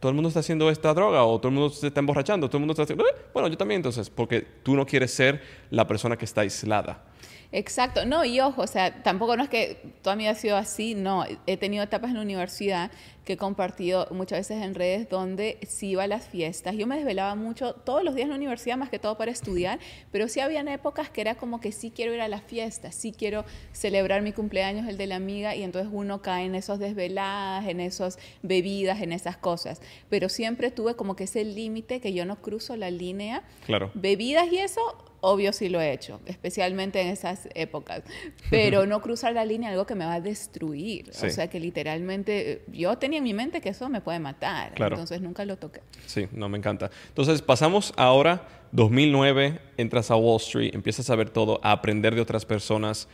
todo el mundo está haciendo esta droga o todo el mundo se está emborrachando, todo el mundo está haciendo... Eh, bueno, yo también entonces, porque tú no quieres ser la persona que está aislada. Exacto, no, y ojo, o sea, tampoco no es que toda mi vida ha sido así, no, he tenido etapas en la universidad que he compartido muchas veces en redes donde sí iba a las fiestas. Yo me desvelaba mucho todos los días en la universidad, más que todo para estudiar, pero sí habían épocas que era como que sí quiero ir a las fiestas, sí quiero celebrar mi cumpleaños, el de la amiga, y entonces uno cae en esos desveladas, en esas bebidas, en esas cosas. Pero siempre tuve como que ese límite que yo no cruzo la línea. Claro. Bebidas y eso, Obvio sí lo he hecho, especialmente en esas épocas, pero no cruzar la línea algo que me va a destruir. O sea que literalmente yo tenía en mi mente que eso me puede matar, entonces nunca lo toqué. Sí, no me encanta. Entonces pasamos ahora 2009, entras a Wall Street, empiezas a ver todo, a aprender de otras personas,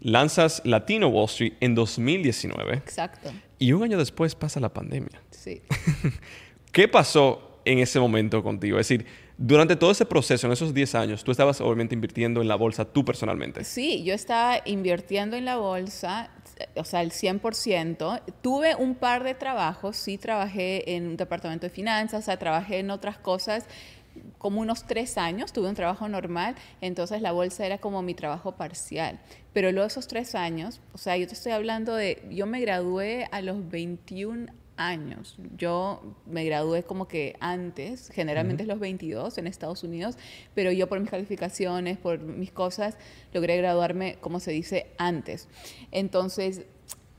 lanzas Latino Wall Street en 2019. Exacto. Y un año después pasa la pandemia. Sí. ¿Qué pasó en ese momento contigo? Es decir, durante todo ese proceso, en esos 10 años, tú estabas obviamente invirtiendo en la bolsa tú personalmente. Sí, yo estaba invirtiendo en la bolsa, o sea, el 100%. Tuve un par de trabajos, sí trabajé en un departamento de finanzas, o sea, trabajé en otras cosas, como unos tres años, tuve un trabajo normal, entonces la bolsa era como mi trabajo parcial. Pero luego esos tres años, o sea, yo te estoy hablando de, yo me gradué a los 21 años. Yo me gradué como que antes, generalmente es los 22 en Estados Unidos, pero yo por mis calificaciones, por mis cosas, logré graduarme, como se dice, antes. Entonces,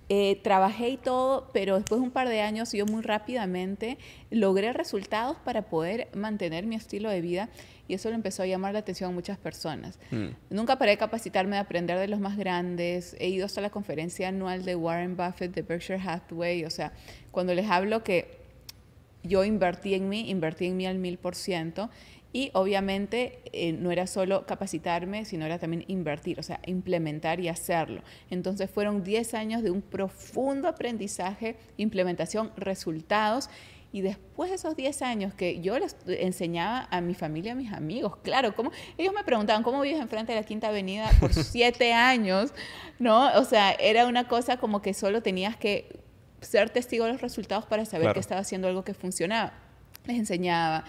eh, trabajé y todo, pero después de un par de años yo muy rápidamente logré resultados para poder mantener mi estilo de vida y eso le empezó a llamar la atención a muchas personas. Mm. Nunca paré de capacitarme, de aprender de los más grandes. He ido hasta la conferencia anual de Warren Buffett, de Berkshire Hathaway. O sea, cuando les hablo que yo invertí en mí, invertí en mí al mil por ciento y obviamente eh, no era solo capacitarme, sino era también invertir, o sea, implementar y hacerlo. Entonces fueron 10 años de un profundo aprendizaje, implementación, resultados. Y después de esos 10 años que yo les enseñaba a mi familia, a mis amigos, claro, ¿cómo? ellos me preguntaban, ¿cómo vives enfrente de la Quinta Avenida por 7 años? ¿No? O sea, era una cosa como que solo tenías que ser testigo de los resultados para saber que estaba haciendo algo que funcionaba. Les enseñaba.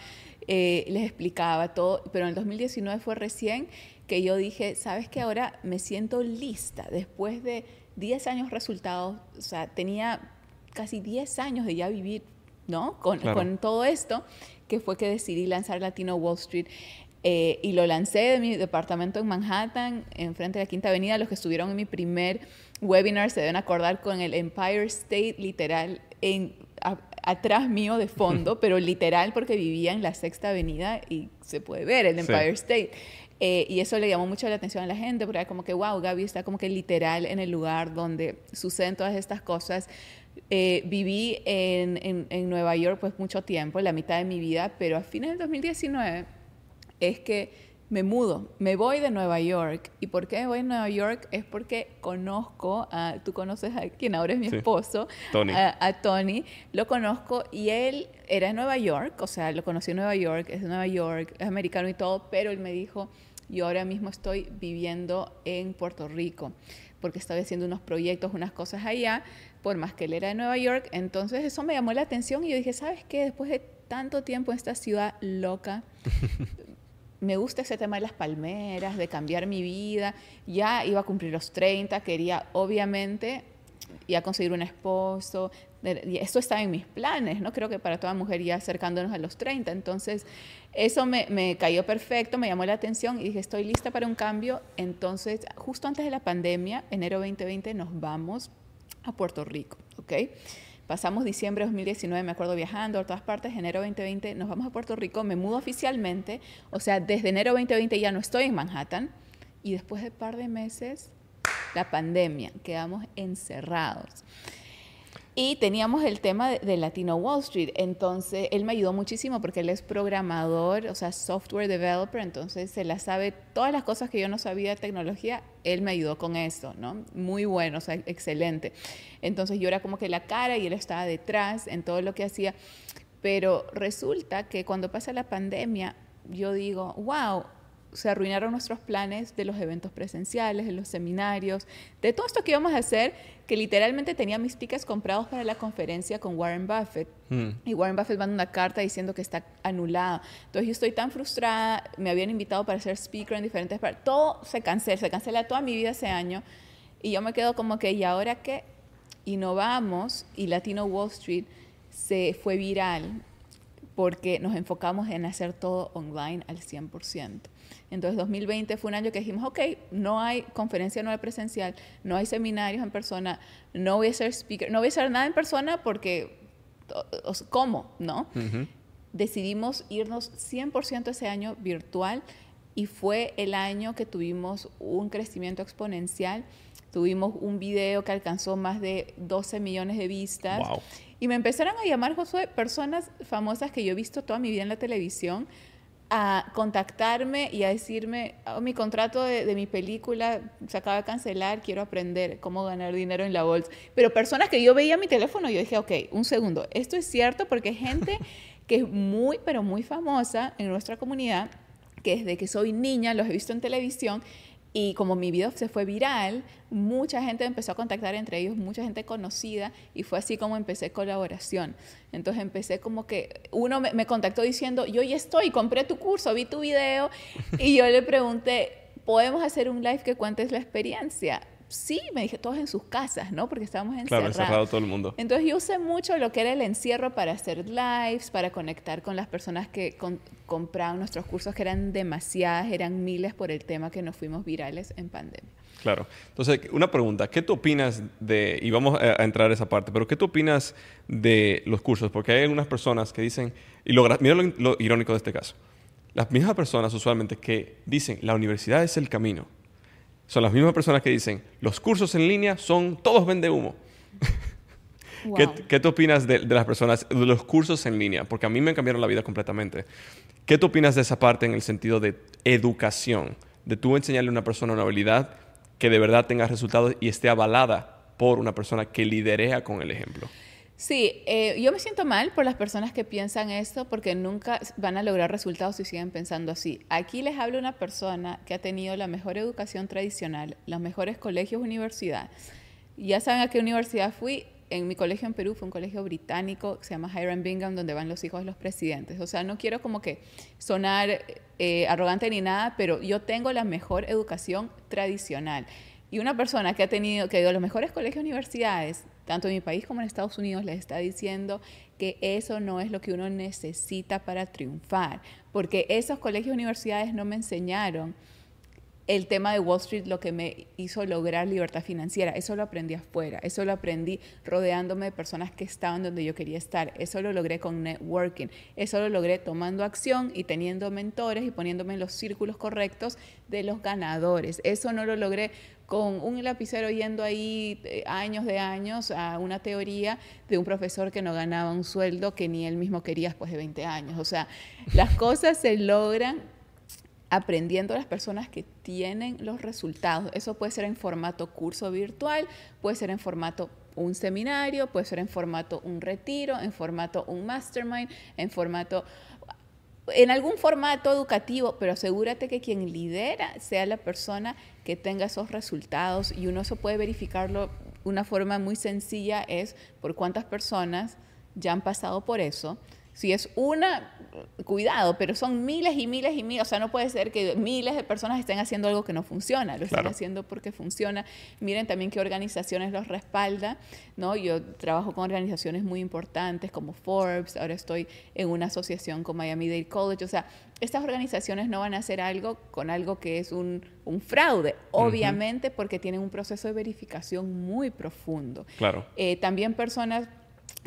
Eh, les explicaba todo, pero en el 2019 fue recién que yo dije, sabes que ahora me siento lista, después de 10 años resultados, o sea, tenía casi 10 años de ya vivir, ¿no? Con, con todo esto, que fue que decidí lanzar Latino Wall Street. Eh, y lo lancé de mi departamento en Manhattan, enfrente de la Quinta Avenida. Los que estuvieron en mi primer webinar se deben acordar con el Empire State, literal, en atrás mío de fondo, pero literal porque vivía en la Sexta Avenida y se puede ver el Empire State. Eh, y eso le llamó mucho la atención a la gente, porque era como que, wow, Gaby está como que literal en el lugar donde suceden todas estas cosas. Eh, viví en, en, en, Nueva York pues mucho tiempo, la mitad de mi vida, pero a fines del 2019 es que me mudo, me voy de Nueva York. ¿Y por qué me voy de Nueva York? Es porque conozco, a, tú conoces a quien ahora es mi esposo, A, Tony, lo conozco y él era en Nueva York, o sea, lo conocí en Nueva York, es de Nueva York, es americano y todo, pero él me dijo, yo ahora mismo estoy viviendo en Puerto Rico porque estaba haciendo unos proyectos, unas cosas allá, por más que él era de Nueva York. Entonces eso me llamó la atención y yo dije, ¿sabes qué? Después de tanto tiempo en esta ciudad loca, me gusta ese tema de las palmeras, de cambiar mi vida. Ya iba a cumplir los 30, quería obviamente ya conseguir un esposo. Esto estaba en mis planes, ¿no? Creo que para toda mujer ya acercándonos a los 30. Entonces, eso me, me cayó perfecto, me llamó la atención y dije, estoy lista para un cambio. Entonces, justo antes de la pandemia, enero 2020, nos vamos a Puerto Rico, ¿ok? Pasamos diciembre de 2019, me acuerdo viajando a todas partes, enero 2020 nos vamos a Puerto Rico, me mudo oficialmente, o sea, desde enero 2020 ya no estoy en Manhattan y después de un par de meses, la pandemia, quedamos encerrados. Y teníamos el tema de, Latino Wall Street. Entonces, él me ayudó muchísimo porque él es programador, o sea, software developer, entonces se la sabe todas las cosas que yo no sabía de tecnología, él me ayudó con eso, ¿no? Muy bueno, o sea, excelente. Entonces, yo era como que la cara y él estaba detrás en todo lo que hacía. Pero resulta que cuando pasa la pandemia, yo digo, wow, se arruinaron nuestros planes de los eventos presenciales, de los seminarios, de todo esto que íbamos a hacer, que literalmente tenía mis tickets comprados para la conferencia con Warren Buffett. Hmm. Y Warren Buffett manda una carta diciendo que está anulada. Entonces yo estoy tan frustrada, me habían invitado para ser speaker en diferentes partes, todo se cancela, se cancela toda mi vida ese año. Y yo me quedo como que, ¿y ahora qué? Y no vamos, y Latino Wall Street se fue viral porque nos enfocamos en hacer todo online al 100%. Entonces 2020 fue un año que dijimos, ok, no hay conferencia no presencial, no hay seminarios en persona, no voy a ser speaker, no voy a hacer nada en persona porque, ¿cómo? ¿No? Decidimos irnos 100% ese año virtual y fue el año que tuvimos un crecimiento exponencial. Tuvimos un video que alcanzó más de 12 millones de vistas. Y me empezaron a llamar, Josué, personas famosas que yo he visto toda mi vida en la televisión, a contactarme y a decirme, oh, mi contrato de, mi película se acaba de cancelar, quiero aprender cómo ganar dinero en la bolsa. Pero personas que yo veía mi teléfono, yo dije, ok, un segundo, esto es cierto porque gente que es muy, pero muy famosa en nuestra comunidad, que desde que soy niña los he visto en televisión Y como mi video se fue viral, mucha gente empezó a contactar entre ellos, mucha gente conocida, y fue así como empecé colaboración. Entonces empecé como que uno me, contactó diciendo, yo ya estoy, compré tu curso, vi tu video, y yo le pregunté, ¿podemos hacer un live que cuentes la experiencia? Sí, me dije, todos en sus casas, ¿no? Porque estábamos encerrados. Claro, encerrado todo el mundo. Entonces yo usé mucho lo que era el encierro para hacer lives, para conectar con las personas que compraban nuestros cursos, que eran demasiadas, eran miles por el tema que nos fuimos virales en pandemia. Claro. Entonces, una pregunta, ¿qué tú opinas de, y vamos a, entrar a esa parte, pero qué tú opinas de los cursos? Porque hay algunas personas que dicen, y lo, mira lo irónico de este caso, las mismas personas usualmente que dicen, la universidad es el camino son las mismas personas que dicen, los cursos en línea son todos vende humo. ¿Qué, ¿Qué, tú opinas de, las personas, de los cursos en línea? Porque a mí me cambiaron la vida completamente. ¿Qué tú opinas de esa parte en el sentido de educación? De tú enseñarle a una persona una habilidad que de verdad tenga resultados y esté avalada por una persona que liderea con el ejemplo. Sí, eh, yo me siento mal por las personas que piensan esto porque nunca van a lograr resultados si siguen pensando así. Aquí les hablo una persona que ha tenido la mejor educación tradicional, los mejores colegios, universidad. Ya saben a qué universidad fui. En mi colegio en Perú fue un colegio británico que se llama Hiram Bingham, donde van los hijos de los presidentes. O sea, no quiero como que sonar eh, arrogante ni nada, pero yo tengo la mejor educación tradicional. Y una persona que ha tenido, que ha ido a los mejores colegios universidades, tanto en mi país como en Estados Unidos, les está diciendo que eso no es lo que uno necesita para triunfar, porque esos colegios y universidades no me enseñaron el tema de Wall Street lo que me hizo lograr libertad financiera. Eso lo aprendí afuera, eso lo aprendí rodeándome de personas que estaban donde yo quería estar, eso lo logré con networking, eso lo logré tomando acción y teniendo mentores y poniéndome en los círculos correctos de los ganadores. Eso no lo logré con un lapicero yendo ahí eh, años de años a una teoría de un profesor que no ganaba un sueldo que ni él mismo quería después de 20 años. O sea, las cosas se logran aprendiendo a las personas que tienen los resultados. Eso puede ser en formato curso virtual, puede ser en formato un seminario, puede ser en formato un retiro, en formato un mastermind, en formato en algún formato educativo, pero asegúrate que quien lidera sea la persona que tenga esos resultados y uno eso puede verificarlo. Una forma muy sencilla es por cuántas personas ya han pasado por eso si es una, cuidado, pero son miles y miles y miles, o sea, no puede ser que miles de personas estén haciendo algo que no funciona, lo están haciendo porque funciona. Miren también qué organizaciones los respalda, ¿no? Yo trabajo con organizaciones muy importantes como Forbes, ahora estoy en una asociación con Miami Dade College, o sea, estas organizaciones no van a hacer algo con algo que es un, fraude, obviamente porque tienen un proceso de verificación muy profundo. Claro. Eh, también personas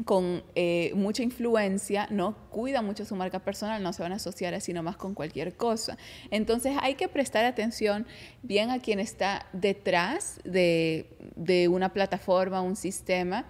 con eh, mucha influencia, ¿no? Cuida mucho su marca personal, no se van a asociar así nomás con cualquier cosa. Entonces hay que prestar atención bien a quien está detrás de, de una plataforma, un sistema,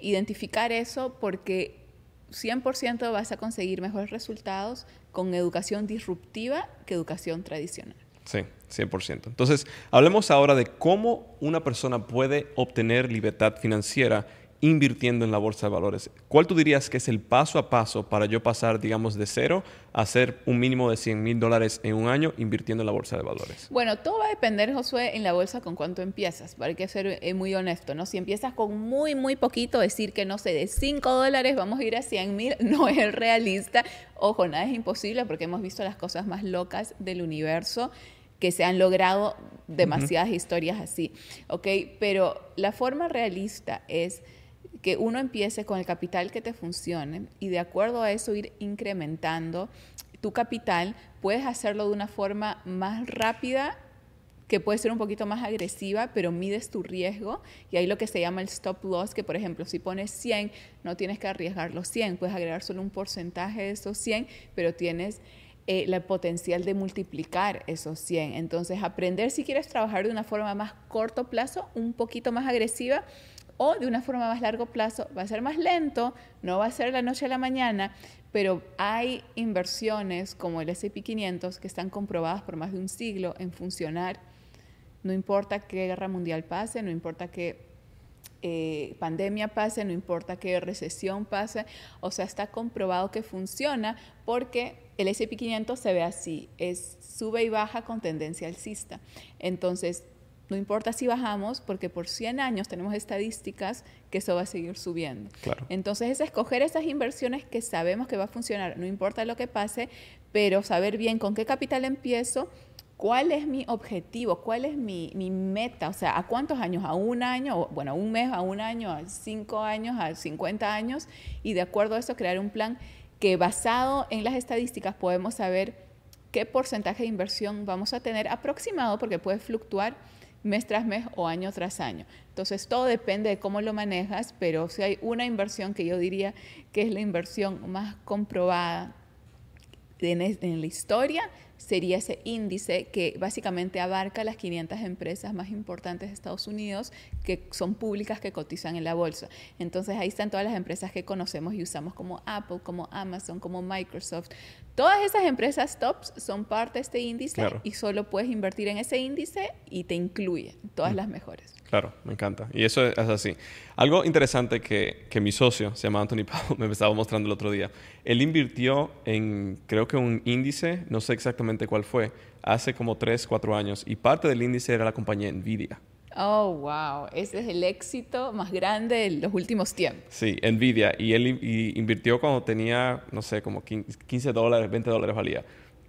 identificar eso porque 100% vas a conseguir mejores resultados con educación disruptiva que educación tradicional. Sí, 100%. Entonces, hablemos ahora de cómo una persona puede obtener libertad financiera invirtiendo en la bolsa de valores. ¿Cuál tú dirías que es el paso a paso para yo pasar, digamos, de cero a hacer un mínimo de 100 mil dólares en un año invirtiendo en la bolsa de valores? Bueno, todo va a depender, Josué, en la bolsa con cuánto empiezas. Hay que ser eh, muy honesto, ¿no? Si empiezas con muy, muy poquito, decir que, no sé, de 5 dólares vamos a ir a 100 mil, no es realista. Ojo, nada es imposible porque hemos visto las cosas más locas del universo que se han logrado demasiadas historias así, ¿ok? Pero la forma realista es que uno empiece con el capital que te funcione y de acuerdo a eso ir incrementando tu capital, puedes hacerlo de una forma más rápida que puede ser un poquito más agresiva, pero mides tu riesgo y ahí lo que se llama el stop loss, que por ejemplo si pones 100, no tienes que arriesgar los 100, puedes agregar solo un porcentaje de esos 100, pero tienes el eh, potencial de multiplicar esos 100. Entonces aprender si quieres trabajar de una forma más corto plazo, un poquito más agresiva, o de una forma más largo plazo va a ser más lento, no va a ser la noche a la mañana, pero hay inversiones como el S&P 500 que están comprobadas por más de un siglo en funcionar, no importa qué guerra mundial pase, no importa qué eh, pandemia pase, no importa qué recesión pase, o sea, está comprobado que funciona porque el S&P 500 se ve así, es sube y baja con tendencia alcista. Entonces, no importa si bajamos, porque por 100 años tenemos estadísticas que eso va a seguir subiendo. Entonces es escoger esas inversiones que sabemos que va a funcionar, no importa lo que pase, pero saber bien con qué capital empiezo, cuál es mi objetivo, cuál es mi, meta, o sea, a cuántos años, a un año, bueno, a un mes, a un año, a cinco años, a 50 años, y de acuerdo a eso crear un plan que basado en las estadísticas podemos saber qué porcentaje de inversión vamos a tener aproximado, porque puede fluctuar mes tras mes o año tras año. Entonces, todo depende de cómo lo manejas, pero si hay una inversión que yo diría que es la inversión más comprobada en, en la historia, sería ese índice que básicamente abarca las 500 empresas más importantes de Estados Unidos que son públicas que cotizan en la bolsa. Entonces ahí están todas las empresas que conocemos y usamos como Apple, como Amazon, como Microsoft. Todas esas empresas tops son parte de este índice y solo puedes invertir en ese índice y te incluye todas mm. las mejores. Claro, me encanta. Y eso es así. Algo interesante que, que mi socio, se llama Anthony Powell, me estaba mostrando el otro día. Él invirtió en, creo que un índice, no sé exactamente cuál fue, hace como 3, 4 años. Y parte del índice era la compañía Nvidia. Oh, wow. Ese es el éxito más grande de los últimos tiempos. Sí, Nvidia. Y él invirtió cuando tenía, no sé, como 15 dólares, 20 dólares valía.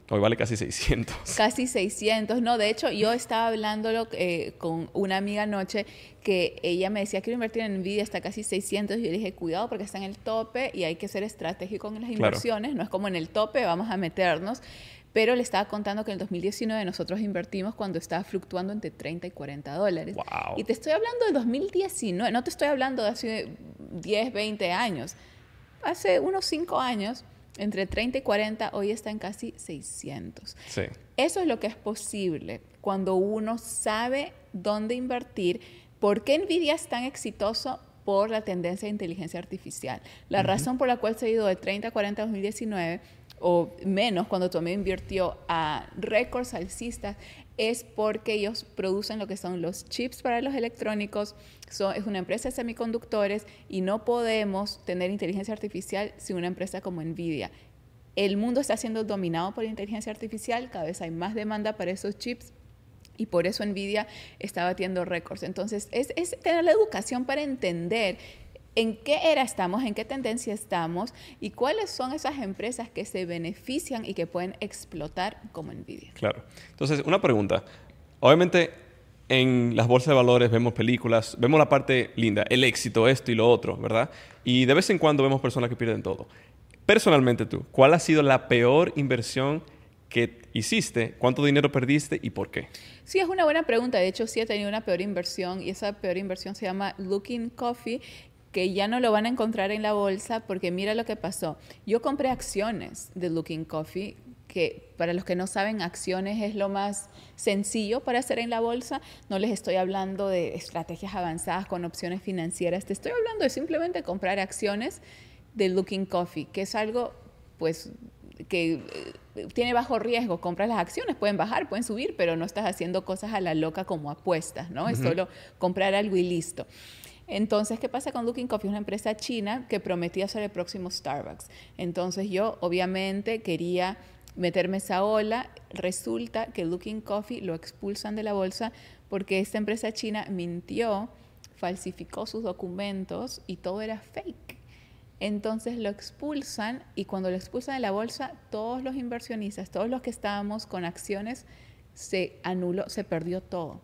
Hoy vale casi 600. Casi 600, no. De hecho, yo estaba hablándolo eh, con una amiga anoche que ella me decía, quiero invertir en Nvidia hasta casi 600. Y yo le dije, cuidado porque está en el tope y hay que ser estratégico en las inversiones. No es como en el tope, vamos a meternos. Pero le estaba contando que en el 2019 nosotros invertimos cuando estaba fluctuando entre 30 y 40 dólares. Y te estoy hablando de 2019, no te estoy hablando de hace 10, 20 años. Hace unos 5 años entre 30 y 40, hoy está en casi 600. Sí. Eso es lo que es posible cuando uno sabe dónde invertir. ¿Por qué Nvidia es tan exitoso? Por la tendencia de inteligencia artificial. La razón por la cual se ha ido de 30 a 40 en 2019 o menos cuando también invirtió a récords alcistas es porque ellos producen lo que son los chips para los electrónicos, es una empresa de semiconductores y no podemos tener inteligencia artificial sin una empresa como Nvidia. El mundo está siendo dominado por inteligencia artificial, cada vez hay más demanda para esos chips y por eso Nvidia está batiendo récords. Entonces, es, es tener la educación para entender en qué era estamos, en qué tendencia estamos y cuáles son esas empresas que se benefician y que pueden explotar como Nvidia. Claro. Entonces, una pregunta. Obviamente, en las bolsas de valores vemos películas, vemos la parte linda, el éxito, esto y lo otro, ¿verdad? Y de vez en cuando vemos personas que pierden todo. Personalmente tú, ¿cuál ha sido la peor inversión que hiciste? ¿Cuánto dinero perdiste y por qué? Sí, es una buena pregunta. De hecho, sí he tenido una peor inversión y esa peor inversión se llama Looking Coffee que ya no lo van a encontrar en la bolsa porque mira lo que pasó. Yo compré acciones de Looking Coffee, que para los que no saben, acciones es lo más sencillo para hacer en la bolsa. No les estoy hablando de estrategias avanzadas con opciones financieras, te estoy hablando de simplemente comprar acciones de Looking Coffee, que es algo pues que eh, tiene bajo riesgo, compras las acciones, pueden bajar, pueden subir, pero no estás haciendo cosas a la loca como apuestas, ¿no? Es solo comprar algo y listo. Entonces, ¿qué pasa con Looking Coffee? Una empresa china que prometía ser el próximo Starbucks. Entonces yo, obviamente, quería meterme esa ola. Resulta que Looking Coffee lo expulsan de la bolsa porque esta empresa china mintió, falsificó sus documentos y todo era fake. Entonces lo expulsan y cuando lo expulsan de la bolsa, todos los inversionistas, todos los que estábamos con acciones, se anuló, se perdió todo.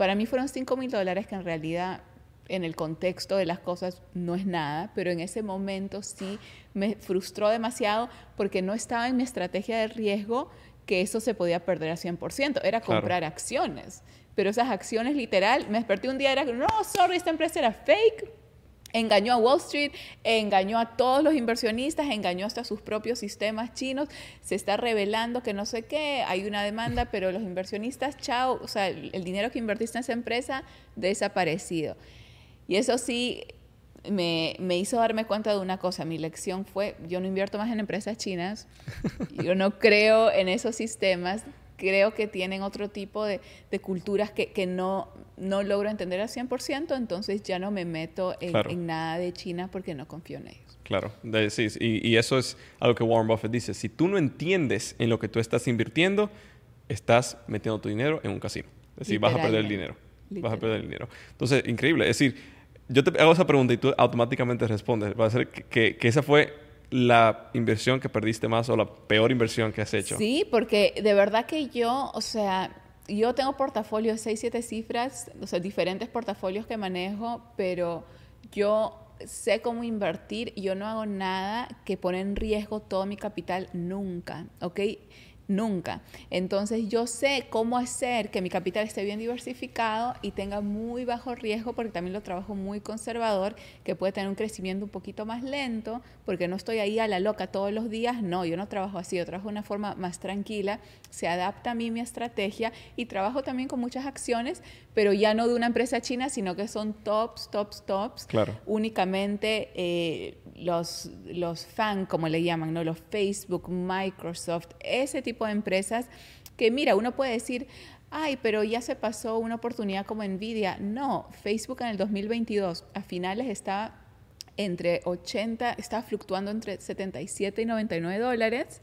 Para mí fueron 5 mil dólares que en realidad en el contexto de las cosas no es nada, pero en ese momento sí me frustró demasiado porque no estaba en mi estrategia de riesgo que eso se podía perder al 100%, era comprar acciones. Pero esas acciones literal, me desperté un día y era, no, sorry, esta empresa era fake, Engañó a Wall Street, engañó a todos los inversionistas, engañó hasta sus propios sistemas chinos. Se está revelando que no sé qué, hay una demanda, pero los inversionistas, chao, o sea, el dinero que invertiste en esa empresa, desaparecido. Y eso sí me, me, hizo darme cuenta de una cosa. Mi lección fue, yo no invierto más en empresas chinas, yo no creo en esos sistemas creo que tienen otro tipo de, culturas que, que, no, no logro entender al 100%, entonces ya no me meto en, nada de China porque no confío en ellos. Claro, sí, y, eso es algo que Warren Buffett dice, si tú no entiendes en lo que tú estás invirtiendo, estás metiendo tu dinero en un casino. Es decir, vas a perder el dinero. Vas a perder el dinero. Entonces, increíble. Es decir, yo te hago esa pregunta y tú automáticamente respondes. Va a ser que, que esa fue la inversión que perdiste más o la peor inversión que has hecho. Sí, porque de verdad que yo, o sea, yo tengo portafolios de 6, 7 cifras, o sea, diferentes portafolios que manejo, pero yo sé cómo invertir, yo no hago nada que pone en riesgo todo mi capital nunca, ¿ok? Nunca. Entonces yo sé cómo hacer que mi capital esté bien diversificado y tenga muy bajo riesgo, porque también lo trabajo muy conservador, que puede tener un crecimiento un poquito más lento, porque no estoy ahí a la loca todos los días. No, yo no trabajo así, yo trabajo de una forma más tranquila, se adapta a mí mi estrategia y trabajo también con muchas acciones, pero ya no de una empresa china, sino que son tops, tops, tops. Claro. Únicamente eh, los, los fan, como le llaman, ¿no? Los Facebook, Microsoft, ese tipo de empresas que, mira, uno puede decir, ay, pero ya se pasó una oportunidad como Nvidia. No, Facebook en el 2022 a finales está entre 80, está fluctuando entre 77 y 99 dólares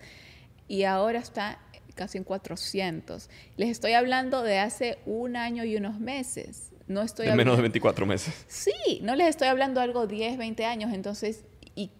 y ahora está casi en 400. Les estoy hablando de hace un año y unos meses. No estoy de menos de 24 meses. Sí, no les estoy hablando algo 10, 20 años. Entonces, ¿y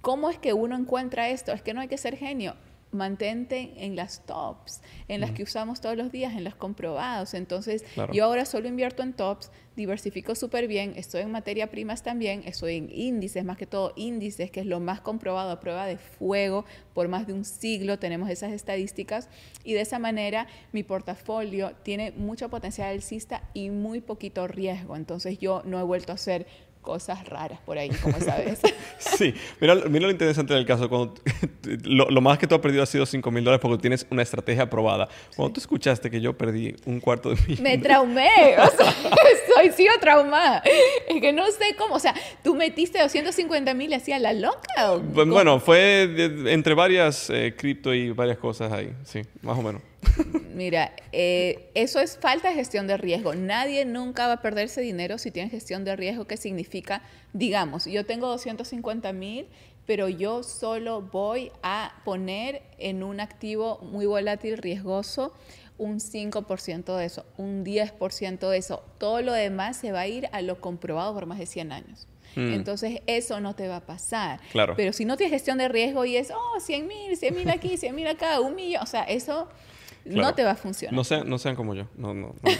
cómo es que uno encuentra esto? Es que no hay que ser genio mantente en las tops, en las que usamos todos los días, en los comprobados. Entonces, yo ahora solo invierto en tops, diversifico súper bien, estoy en materia primas también, estoy en índices, más que todo índices, que es lo más comprobado a prueba de fuego, por más de un siglo tenemos esas estadísticas, y de esa manera mi portafolio tiene mucho potencial alcista y muy poquito riesgo. Entonces, yo no he vuelto a hacer cosas raras por ahí, como sabes. sí, mira, mira, lo interesante del caso. Cuando, lo, más que tú has perdido ha sido 5 mil dólares porque tienes una estrategia aprobada. Cuando tú escuchaste que yo perdí un cuarto de millón. Me traumé, o sea, estoy sigo traumada. Es que no sé cómo, o sea, tú metiste 250 mil y hacía la loca. ¿o bueno, fue entre varias eh, cripto y varias cosas ahí, sí, más o menos. Mira, eh, eso es falta de gestión de riesgo. Nadie nunca va a perderse dinero si tiene gestión de riesgo, que significa, digamos, yo tengo 250 mil, pero yo solo voy a poner en un activo muy volátil, riesgoso, un 5% de eso, un 10% de eso. Todo lo demás se va a ir a lo comprobado por más de 100 años. Mm. Entonces, eso no te va a pasar. Claro. Pero si no tienes gestión de riesgo y es, oh, 100 mil, 100 mil aquí, 100 mil acá, un millón, o sea, eso no te va a funcionar. No sean, no sean como yo. No, no, en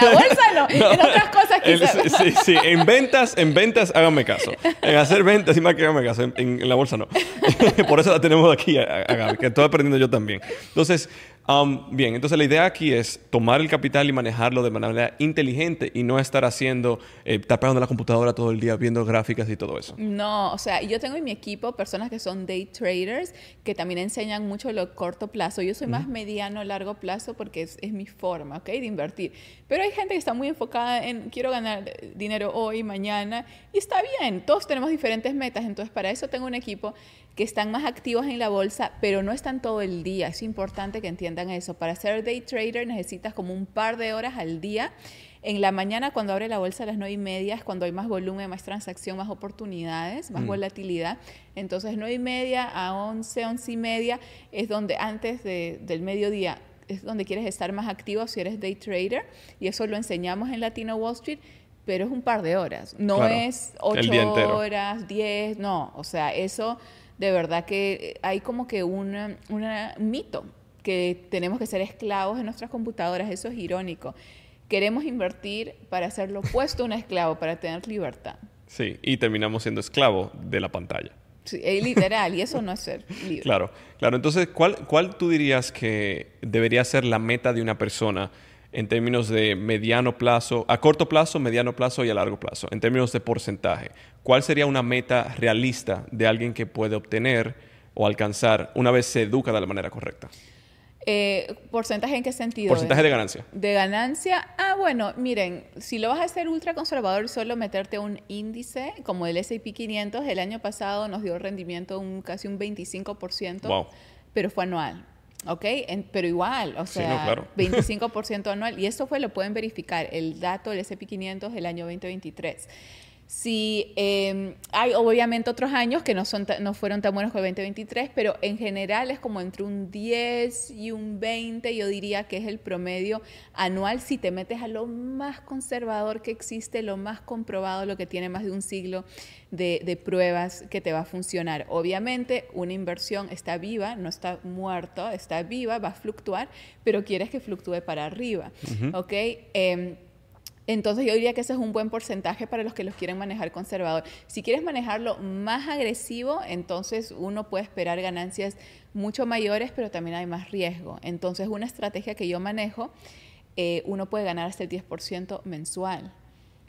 la bolsa no. En otras cosas quizás. sí, sí. En ventas, en ventas, háganme caso. En hacer ventas, sí más que háganme caso. En, la bolsa no. Por eso la tenemos aquí a, a que estoy aprendiendo yo también. Entonces, Um, bien, entonces la idea aquí es tomar el capital y manejarlo de manera inteligente y no estar haciendo, eh, tapando la computadora todo el día viendo gráficas y todo eso. No, o sea, yo tengo en mi equipo personas que son day traders que también enseñan mucho lo corto plazo. Yo soy más mediano, largo plazo porque es, es mi forma, ¿ok? De invertir. Pero hay gente que está muy enfocada en quiero ganar dinero hoy, mañana y está bien. Todos tenemos diferentes metas, entonces para eso tengo un equipo que están más activos en la bolsa, pero no están todo el día. Es importante que entiendan eso. Para ser day trader necesitas como un par de horas al día. En la mañana, cuando abre la bolsa a las nueve y media, es cuando hay más volumen, más transacción, más oportunidades, más mm. volatilidad. Entonces, nueve y media a once, once y media es donde antes del mediodía es donde quieres estar más activo si eres day trader. Y eso lo enseñamos en Latino Wall Street pero es un par de horas. No es ocho horas, diez, no. O sea, eso de verdad que hay como que un mito que tenemos que ser esclavos de nuestras computadoras, eso es irónico. Queremos invertir para ser lo opuesto a un esclavo, para tener libertad. Sí, y terminamos siendo esclavos de la pantalla. Sí, literal, y eso no es ser libre. Claro, claro. Entonces, ¿cuál, ¿cuál tú dirías que debería ser la meta de una persona en términos de mediano plazo, a corto plazo, mediano plazo y a largo plazo, en términos de porcentaje. ¿Cuál sería una meta realista de alguien que puede obtener o alcanzar una vez se educa de la manera correcta? Eh, ¿Porcentaje en qué sentido? Porcentaje de ganancia. De ganancia. Ah, bueno, miren, si lo vas a hacer ultra conservador, solo meterte un índice como el S&P 500, el año pasado nos dio rendimiento un casi un 25%, pero fue anual. ¿Ok? pero igual, o sea, 25% anual. Y esto fue, lo pueden verificar, el dato del SP500 del año 2023. Si em, hay obviamente otros años que no, son no fueron tan buenos como el 2023, pero en general es como entre un 10 y un 20, yo diría que es el promedio anual si te metes a lo más conservador que existe, lo más comprobado, lo que tiene más de un siglo de, de pruebas que te va a funcionar. Obviamente una inversión está viva, no está muerta, está viva, va a fluctuar, pero quieres que fluctúe para arriba, ¿ok? Em, entonces yo diría que ese es un buen porcentaje para los que los quieren manejar conservador. Si quieres manejarlo más agresivo, entonces uno puede esperar ganancias mucho mayores, pero también hay más riesgo. Entonces una estrategia que yo manejo, eh, uno puede ganar hasta el 10% mensual.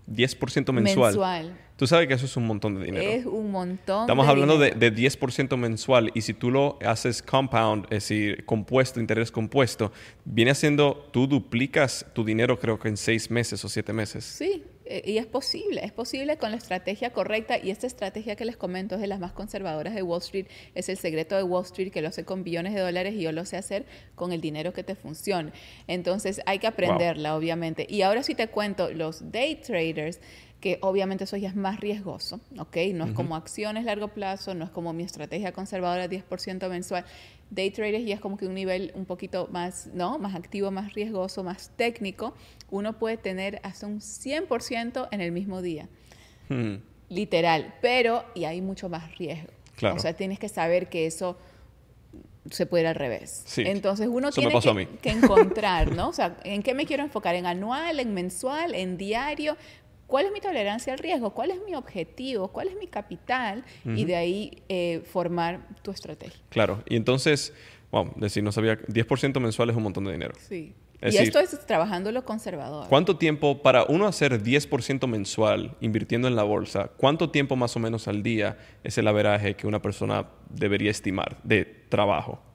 10% mensual. Mensual. Tú sabes que eso es un montón de dinero. Es un montón. Estamos hablando de, de 10% mensual y si tú lo haces compound, es decir, compuesto, interés compuesto, viene haciendo, tú duplicas tu dinero creo que en seis meses o siete meses. Sí, y es posible, es posible con la estrategia correcta y esta estrategia que les comento es de las más conservadoras de Wall Street, es el secreto de Wall Street que lo sé con billones de dólares y yo lo sé hacer con el dinero que te funcione. Entonces hay que aprenderla, obviamente. Y ahora sí te cuento, los day traders, que obviamente eso ya es más riesgoso, ¿ok? No es como acciones largo plazo, no es como mi estrategia conservadora 10% mensual. Day traders ya es como que un nivel un poquito más, ¿no? Más activo, más riesgoso, más técnico. Uno puede tener hasta un 100% en el mismo día. Hmm. Literal, pero y hay mucho más riesgo. Claro. O sea, tienes que saber que eso se puede ir al revés. Sí. Entonces uno tiene que, que, encontrar, ¿no? O sea, ¿en qué me quiero enfocar? ¿En anual, en mensual, en diario? ¿Cuál es mi tolerancia al riesgo? ¿Cuál es mi objetivo? ¿Cuál es mi capital? Y de ahí eh, formar tu estrategia. Claro. Y entonces, bueno, decir, no sabía, 10% mensual es un montón de dinero. Sí. y esto es trabajando lo conservador. ¿Cuánto tiempo, para uno hacer 10% mensual invirtiendo en la bolsa, cuánto tiempo más o menos al día es el averaje que una persona debería estimar de trabajo?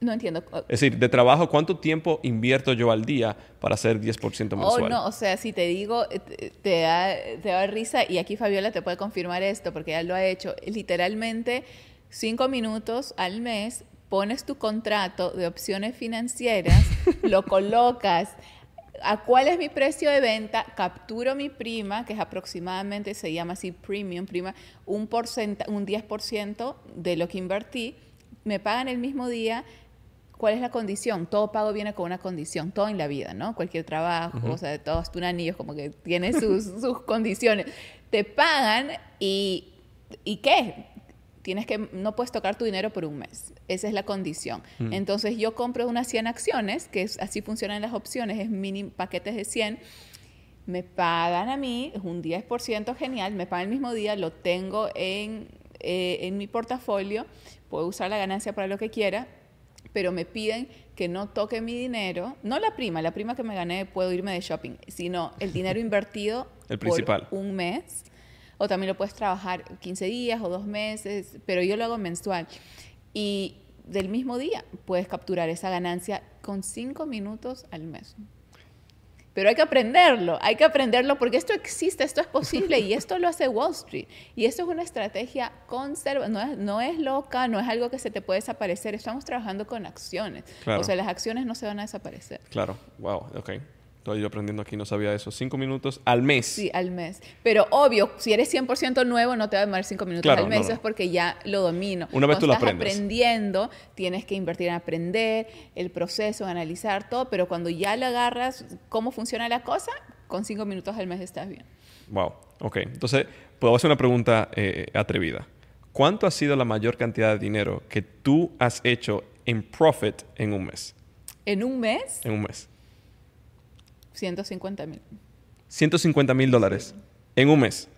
No entiendo. Es decir, de trabajo, ¿cuánto tiempo invierto yo al día para hacer 10% mensual? Oh, no, o sea, si te digo, eh, te da, te da risa, y aquí Fabiola te puede confirmar esto, porque ya lo ha hecho, literalmente cinco minutos al mes, pones tu contrato de opciones financieras, lo colocas, a cuál es mi precio de venta, capturo mi prima, que es aproximadamente, se llama así premium, prima, un, un 10% de lo que invertí, me pagan el mismo día, ¿Cuál es la condición? Todo pago viene con una condición, todo en la vida, ¿no? Cualquier trabajo, o sea, todos tus anillos como que tiene sus, sus condiciones. Te pagan y, ¿y qué? Tienes que, no puedes tocar tu dinero por un mes. Esa es la condición. Mm. Entonces yo compro unas 100 acciones, que es, así funcionan las opciones, es mini paquetes de 100. Me pagan a mí, es un 10% genial, me pagan el mismo día, lo tengo en, eh, en mi portafolio, puedo usar la ganancia para lo que quiera pero me piden que no toque mi dinero, no la prima, la prima que me gané puedo irme de shopping, sino el dinero invertido el principal. por un mes, o también lo puedes trabajar 15 días o dos meses, pero yo lo hago mensual. Y del mismo día puedes capturar esa ganancia con cinco minutos al mes. Pero hay que aprenderlo, hay que aprenderlo porque esto existe, esto es posible y esto lo hace Wall Street. Y esto es una estrategia conserva, no es, no es loca, no es algo que se te puede desaparecer, estamos trabajando con acciones. O sea, las acciones no se van a desaparecer. Claro, wow, ok. Estoy yo aprendiendo aquí, no sabía eso. Cinco minutos al mes. Sí, al mes. Pero obvio, si eres 100% nuevo, no te va a demorar cinco minutos al mes, es porque ya lo domino. Una vez tú lo aprendes. aprendiendo, tienes que invertir en aprender, el proceso, analizar todo, pero cuando ya le agarras cómo funciona la cosa, con cinco minutos al mes estás bien. Wow, ok. Entonces, puedo hacer una pregunta eh, atrevida. ¿Cuánto ha sido la mayor cantidad de dinero que tú has hecho en profit en un mes? ¿En un mes? En un mes. 150 mil. 150 mil dólares en un mes.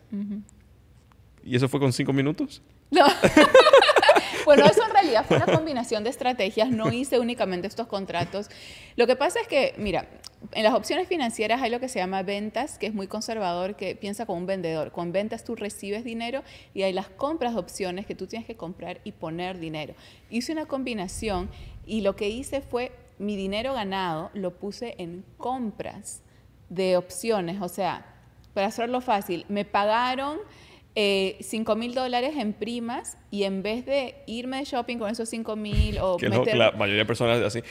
¿Y eso fue con cinco minutos? No. bueno, eso en realidad fue una combinación de estrategias. No hice únicamente estos contratos. Lo que pasa es que, mira, en las opciones financieras hay lo que se llama ventas, que es muy conservador, que piensa como un vendedor. Con ventas tú recibes dinero y hay las compras de opciones que tú tienes que comprar y poner dinero. Hice una combinación y lo que hice fue mi dinero ganado lo puse en compras de opciones. O sea, para hacerlo fácil, me pagaron eh, 5 mil dólares en primas y en vez de irme de shopping con esos 5 mil o Que meter... lo- la mayoría de personas así.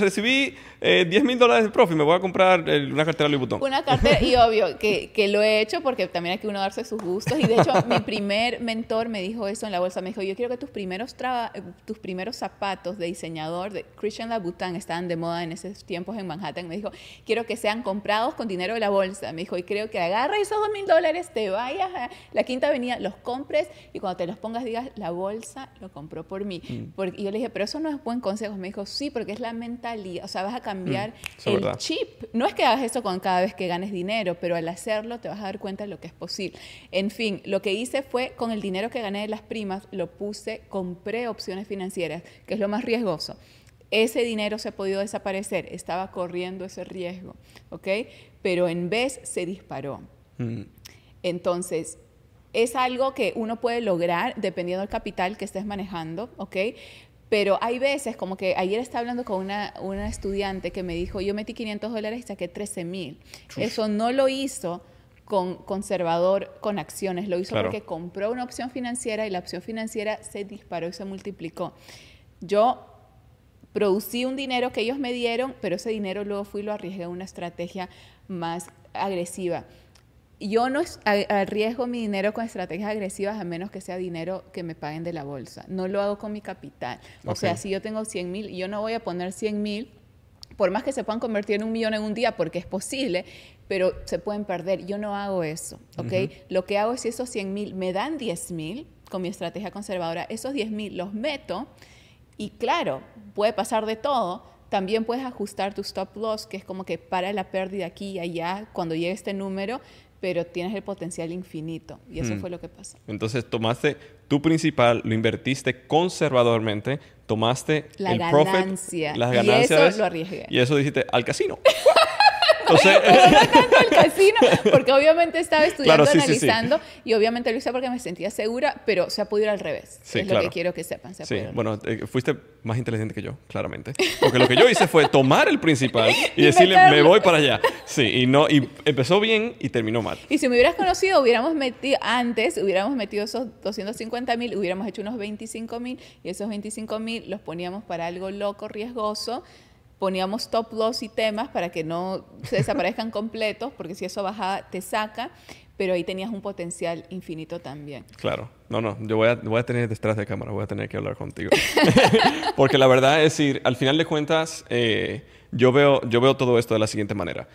Recibí eh, 10 mil dólares de profit, me voy a comprar eh, una cartera Louis Vuitton. Una cartera, y obvio que, que lo he hecho porque también hay que uno darse sus gustos. Y de hecho, mi primer mentor me dijo eso en la bolsa. Me dijo, yo quiero que tus primeros, traba- tus primeros zapatos de diseñador de Christian Louboutin estaban de moda en esos tiempos en Manhattan. Me dijo, quiero que sean comprados con dinero de la bolsa. Me dijo, y creo que agarra esos dos mil dólares, te vayas a la Quinta Avenida, los compres y cuando te los pongas digas, la bolsa lo compró por mí. Porque, y yo le dije, pero eso no es buen consejo. Me dijo, sí, porque es la mentalidad. O sea, vas a cambiar Mm, el verdad. chip. No es que hagas eso con cada vez que ganes dinero, pero al hacerlo te vas a dar cuenta de lo que es posible. En fin, lo que hice fue con el dinero que gané de las primas, lo puse, compré opciones financieras, que es lo más riesgoso. Ese dinero se ha podido desaparecer, estaba corriendo ese riesgo, ¿ok? Pero en vez se disparó. Mm, Entonces, es algo que uno puede lograr dependiendo del capital que estés manejando, ¿ok? Pero hay veces, como que ayer estaba hablando con una, una estudiante que me dijo, yo metí 500 dólares y saqué 13 mil. Eso no lo hizo con conservador con acciones, lo hizo Claro. porque compró una opción financiera y la opción financiera se disparó y se multiplicó. Yo producí un dinero que ellos me dieron, pero ese dinero luego fui y lo arriesgué a una estrategia más agresiva. Yo no arriesgo mi dinero con estrategias agresivas a menos que sea dinero que me paguen de la bolsa. No lo hago con mi capital. O sea, si yo tengo 100 mil, yo no voy a poner 100 mil, por más que se puedan convertir en un millón en un día, porque es posible, pero se pueden perder. Yo no hago eso, ¿ok? Lo que hago es si esos 100 mil me dan 10 mil con mi estrategia conservadora, esos 10 mil los meto y claro, puede pasar de todo. También puedes ajustar tu stop loss, que es como que para la pérdida aquí y allá cuando llegue este número, pero tienes el potencial infinito. Y eso Mm. fue lo que pasó. Entonces tomaste tu principal, lo invertiste conservadormente, tomaste La el profit, ganancia. las Y ganancias. eso lo arriesgué. Y eso dijiste al casino. Pero no tanto el casino, porque obviamente estaba estudiando, Claro, sí, sí, sí. analizando, y obviamente lo hice porque me sentía segura, pero se ha podido ir al revés. Sí, es lo claro. que quiero que sepan. Se sí, bueno, eh, fuiste más inteligente que yo, claramente. Porque lo que yo hice fue tomar el principal y, Y decirle, meterlo. me voy para allá. Sí, y no, y empezó bien y terminó mal. Y si me hubieras conocido, hubiéramos metido, antes hubiéramos metido esos 250 mil, hubiéramos hecho unos 25 mil y esos 25 mil los poníamos para algo loco, riesgoso. Poníamos top loss y temas para que no se desaparezcan completos, porque si eso bajaba, te saca, pero ahí tenías un potencial infinito también. Claro. No, no, yo voy a, voy a tener detrás de cámara, voy a tener que hablar contigo. Porque la verdad es decir, al final de cuentas, eh, yo, veo, yo veo todo esto de la siguiente manera.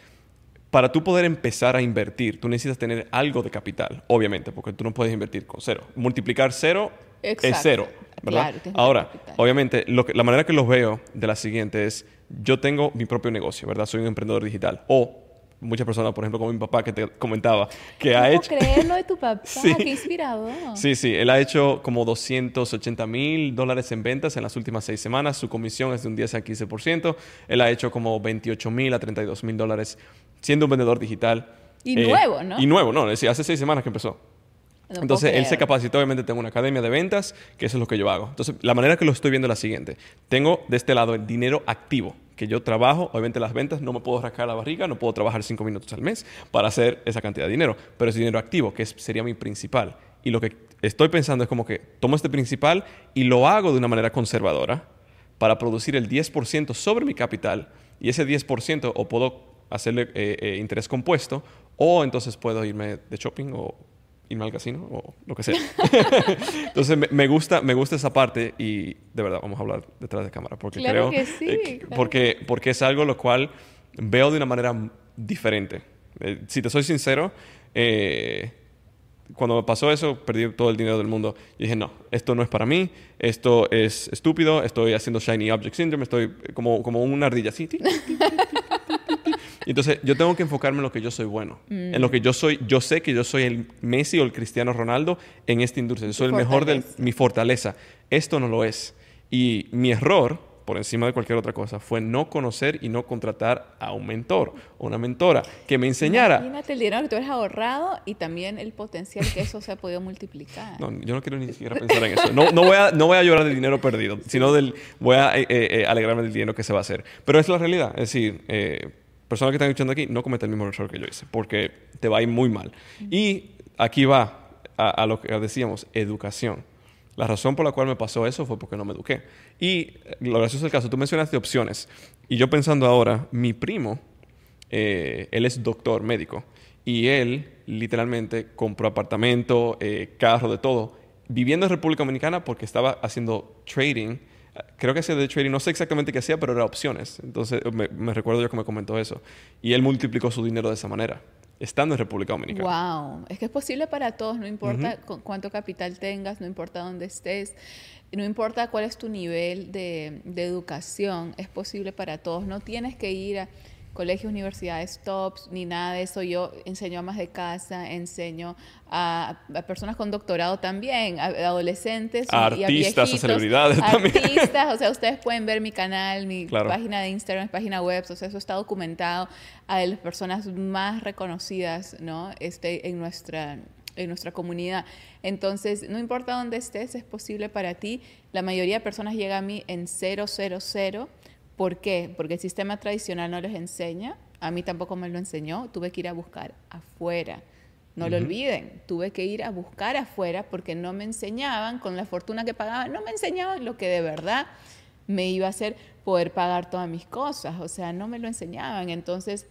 Para tú poder empezar a invertir, tú necesitas tener algo de capital, obviamente, porque tú no puedes invertir con cero. Multiplicar cero es Exacto. cero, ¿verdad? Claro, Ahora, obviamente, lo que- la manera que los veo de la siguiente es, yo tengo mi propio negocio, ¿verdad? Soy un emprendedor digital. O muchas personas, por ejemplo, como mi papá que te comentaba, que ha hecho... puedo creer lo de tu papá, Sí. qué inspirador. Sí, sí, él ha hecho como 280 mil dólares en ventas en las últimas seis semanas. Su comisión es de un 10 a 15%. Él ha hecho como 28 mil a 32 mil dólares siendo un vendedor digital. Eh, Y nuevo, ¿no? Y nuevo, no, es decir, hace seis semanas que empezó. No Entonces, él se capacitó, obviamente tengo una academia de ventas, que eso es lo que yo hago. Entonces, la manera que lo estoy viendo es la siguiente. Tengo de este lado el dinero activo, que yo trabajo, obviamente las ventas, no me puedo rascar la barriga, no puedo trabajar cinco minutos al mes para hacer esa cantidad de dinero, pero es dinero activo, que es- sería mi principal. Y lo que estoy pensando es como que tomo este principal y lo hago de una manera conservadora para producir el 10% sobre mi capital y ese 10% o puedo hacerle eh, eh, interés compuesto o entonces puedo irme de shopping o irme al casino o lo que sea. entonces me, me gusta, me gusta esa parte y de verdad vamos a hablar detrás de cámara porque Claro creo que sí, eh, claro. porque, porque es algo lo cual veo de una manera diferente. Eh, si te soy sincero, eh, cuando me pasó eso, perdí todo el dinero del mundo. Y dije, no, esto no es para mí, esto es estúpido, estoy haciendo Shiny Object Syndrome, estoy como, como una ardilla así. Y Entonces, yo tengo que enfocarme en lo que yo soy bueno. En lo que yo soy, yo sé que yo soy el Messi o el Cristiano Ronaldo en esta industria. Yo soy el mejor de mi fortaleza. Esto no lo es. Y mi error, por encima de cualquier otra cosa, fue no conocer y no contratar a un mentor o una mentora que me enseñara. Imagínate el dinero que tú has ahorrado y también el potencial que eso se ha podido multiplicar. No, yo no quiero ni siquiera pensar en eso. No, no, voy, a, no voy a llorar del dinero perdido, sino del, voy a eh, eh, alegrarme del dinero que se va a hacer. Pero es la realidad. Es decir, eh, personas que están escuchando aquí, no cometen el mismo error que yo hice, porque te va a ir muy mal. Y aquí va a, lo que decíamos, educación. La razón por la cual me pasó eso fue porque no me eduqué. Y lo gracioso del caso, tú mencionaste opciones. Y yo pensando ahora, mi primo, eh, él es doctor médico. Y él literalmente compró apartamento, eh, carro, de todo, viviendo en República Dominicana porque estaba haciendo trading. Creo que hacía de trading, no sé exactamente qué hacía, pero era opciones. Entonces me recuerdo yo que me comentó eso. Y él multiplicó su dinero de esa manera estando en República Dominicana. Wow, es que es posible para todos, no importa cuánto capital tengas, no importa dónde estés, no importa cuál es tu nivel de, de educación, es posible para todos. No tienes que ir a colegios, universidades tops, ni nada de eso. Yo enseño a más de casa, enseño a, personas con doctorado también, a, adolescentes a artistas, a celebridades también. Artistas, o sea, ustedes pueden ver mi canal, mi página de Instagram, mi página web, o sea, eso está documentado a las personas más reconocidas, ¿no? Este, en nuestra en nuestra comunidad. Entonces, no importa dónde estés, es posible para ti. La mayoría de personas llega a mí en 000 ¿Por qué? Porque el sistema tradicional no les enseña, a mí tampoco me lo enseñó, tuve que ir a buscar afuera. No lo olviden, tuve que ir a buscar afuera porque no me enseñaban, con la fortuna que pagaban, no me enseñaban lo que de verdad me iba a hacer poder pagar todas mis cosas, o sea, no me lo enseñaban. Entonces,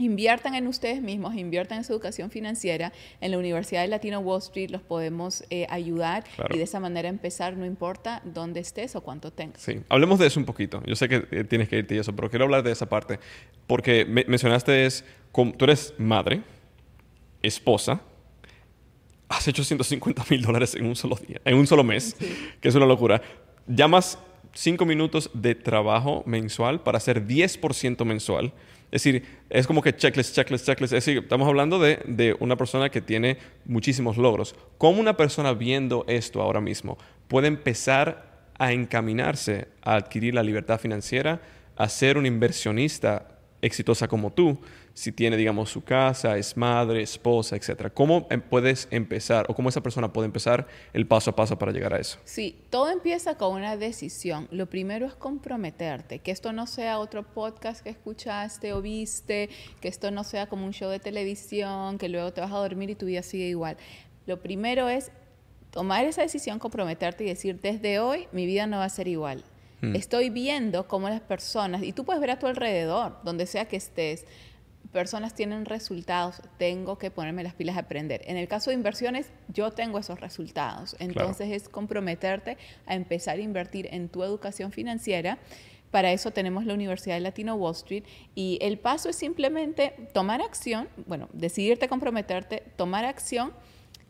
Inviertan en ustedes mismos, inviertan en su educación financiera. En la Universidad de Latino Wall Street los podemos eh, ayudar y de esa manera empezar, no importa dónde estés o cuánto tengas. Sí, hablemos de eso un poquito. Yo sé que eh, tienes que irte y eso, pero quiero hablar de esa parte. Porque mencionaste, es, tú eres madre, esposa, has hecho 150 mil dólares en un solo día, en un solo mes, que es una locura. Llamas cinco minutos de trabajo mensual para hacer 10% mensual es decir, es como que checklist, checklist, checklist. Es decir, estamos hablando de, de, una persona que tiene muchísimos logros. ¿Cómo una persona viendo esto ahora mismo puede empezar a encaminarse a adquirir la libertad financiera, a ser un inversionista exitosa como tú, si tiene, digamos, su casa, es madre, esposa, etcétera. ¿Cómo em, puedes empezar o cómo esa persona puede empezar el paso a paso para llegar a eso? Sí, todo empieza con una decisión. Lo primero es comprometerte, que esto no sea otro podcast que escuchaste o viste, que esto no sea como un show de televisión, que luego te vas a dormir y tu vida sigue igual. Lo primero es tomar esa decisión, comprometerte y decir, desde hoy mi vida no va a ser igual. Hmm. Estoy viendo cómo las personas, y tú puedes ver a tu alrededor, donde sea que estés, personas tienen resultados, tengo que ponerme las pilas a aprender. En el caso de inversiones, yo tengo esos resultados. Entonces es comprometerte a empezar a invertir en tu educación financiera. Para eso tenemos la Universidad de Latino Wall Street y el paso es simplemente tomar acción, bueno, decidirte comprometerte, tomar acción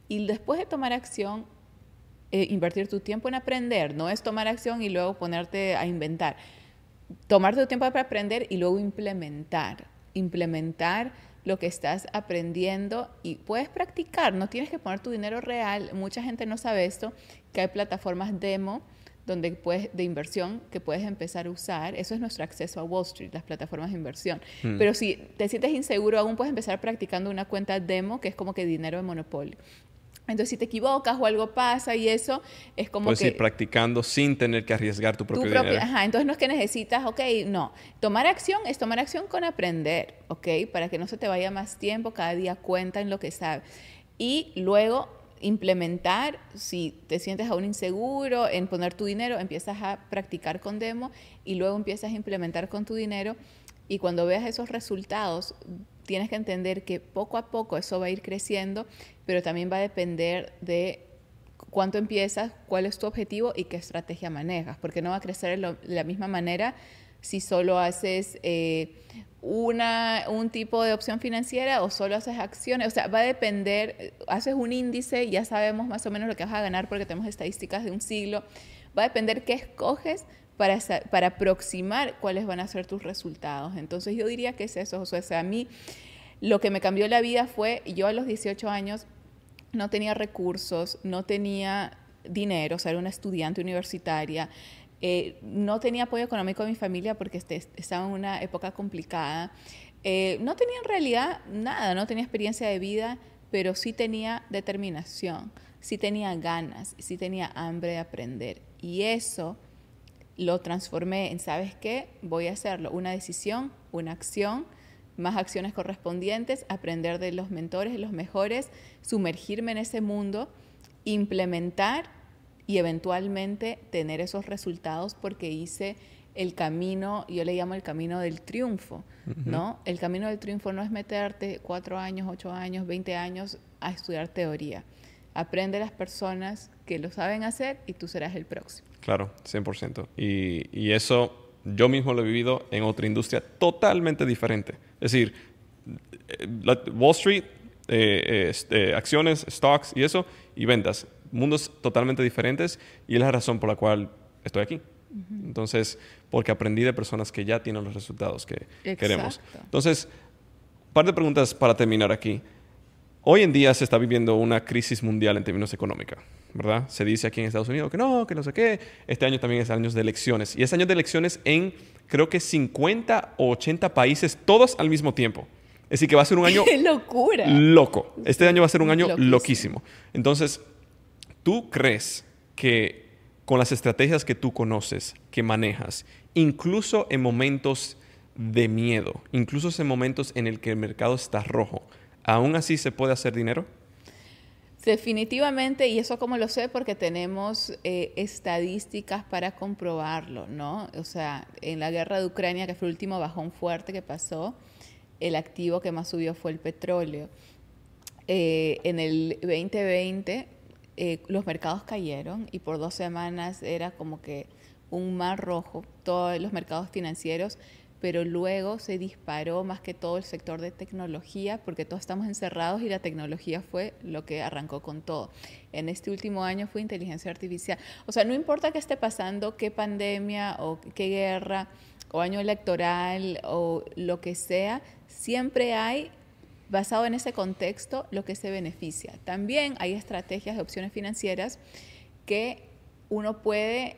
y después de tomar acción, eh, invertir tu tiempo en aprender. No es tomar acción y luego ponerte a inventar. Tomar tu tiempo para aprender y luego implementar implementar lo que estás aprendiendo y puedes practicar, no tienes que poner tu dinero real. Mucha gente no sabe esto, que hay plataformas demo donde puedes, de inversión que puedes empezar a usar. Eso es nuestro acceso a Wall Street, las plataformas de inversión. Hmm. Pero si te sientes inseguro, aún puedes empezar practicando una cuenta demo que es como que dinero de monopolio. Entonces, si te equivocas o algo pasa y eso es como Puedes que... ir practicando sin tener que arriesgar tu propio, dinero. Ajá, entonces no es que necesitas, ok, no. Tomar acción es tomar acción con aprender, ok, para que no se te vaya más tiempo, cada día cuenta en lo que sabes. Y luego implementar, si te sientes aún inseguro en poner tu dinero, empiezas a practicar con demo y luego empiezas a implementar con tu dinero y cuando veas esos resultados, tienes que entender que poco a poco eso va a ir creciendo, pero también va a depender de cuánto empiezas, cuál es tu objetivo y qué estrategia manejas, porque no va a crecer de la misma manera si solo haces eh, una, un tipo de opción financiera o solo haces acciones. O sea, va a depender, haces un índice, ya sabemos más o menos lo que vas a ganar porque tenemos estadísticas de un siglo. Va a depender qué escoges para, para aproximar cuáles van a ser tus resultados. Entonces yo diría que es eso, o sea, a mí lo que me cambió la vida fue, yo a los 18 años no tenía recursos, no tenía dinero, o sea, era una estudiante universitaria, eh, no tenía apoyo económico de mi familia porque este, estaba en una época complicada, eh, no tenía en realidad nada, no tenía experiencia de vida, pero sí tenía determinación, sí tenía ganas, sí tenía hambre de aprender. Y eso lo transformé en, ¿sabes qué? Voy a hacerlo, una decisión, una acción más acciones correspondientes, aprender de los mentores, de los mejores, sumergirme en ese mundo, implementar y eventualmente tener esos resultados porque hice el camino, yo le llamo el camino del triunfo, ¿no? El camino del triunfo no es meterte cuatro años, ocho años, veinte años a estudiar teoría. Aprende las personas que lo saben hacer y tú serás el próximo. Claro, 100%. Y, y eso yo mismo lo he vivido en otra industria totalmente diferente. Es decir, Wall Street, eh, este, acciones, stocks y eso, y ventas. Mundos totalmente diferentes y es la razón por la cual estoy aquí. Entonces, porque aprendí de personas que ya tienen los resultados que queremos. Entonces, un par de preguntas para terminar aquí. Hoy en día se está viviendo una crisis mundial en términos económicos, ¿verdad? Se dice aquí en Estados Unidos que no, que no sé qué. Este año también es año de elecciones. Y es año de elecciones en, creo que 50 o 80 países, todos al mismo tiempo. Es decir, que va a ser un año... ¡Qué locura! Loco. Este año va a ser un año loquísimo. Entonces, ¿tú crees que con las estrategias que tú conoces, que manejas, incluso en momentos de miedo, incluso en momentos en el que el mercado está rojo, aún así se puede hacer dinero? Definitivamente, y eso como lo sé porque tenemos eh, estadísticas para comprobarlo, ¿no? O sea, en la guerra de Ucrania, que fue el último bajón fuerte que pasó, el activo que más subió fue el petróleo. Eh, en el 2020 eh, los mercados cayeron y por dos semanas era como que un mar rojo, todos los mercados financieros, pero luego se disparó más que todo el sector de tecnología, porque todos estamos encerrados y la tecnología fue lo que arrancó con todo. En este último año fue inteligencia artificial. O sea, no importa qué esté pasando, qué pandemia o qué guerra o año electoral o lo que sea, siempre hay basado en ese contexto lo que se beneficia. También hay estrategias de opciones financieras que uno puede,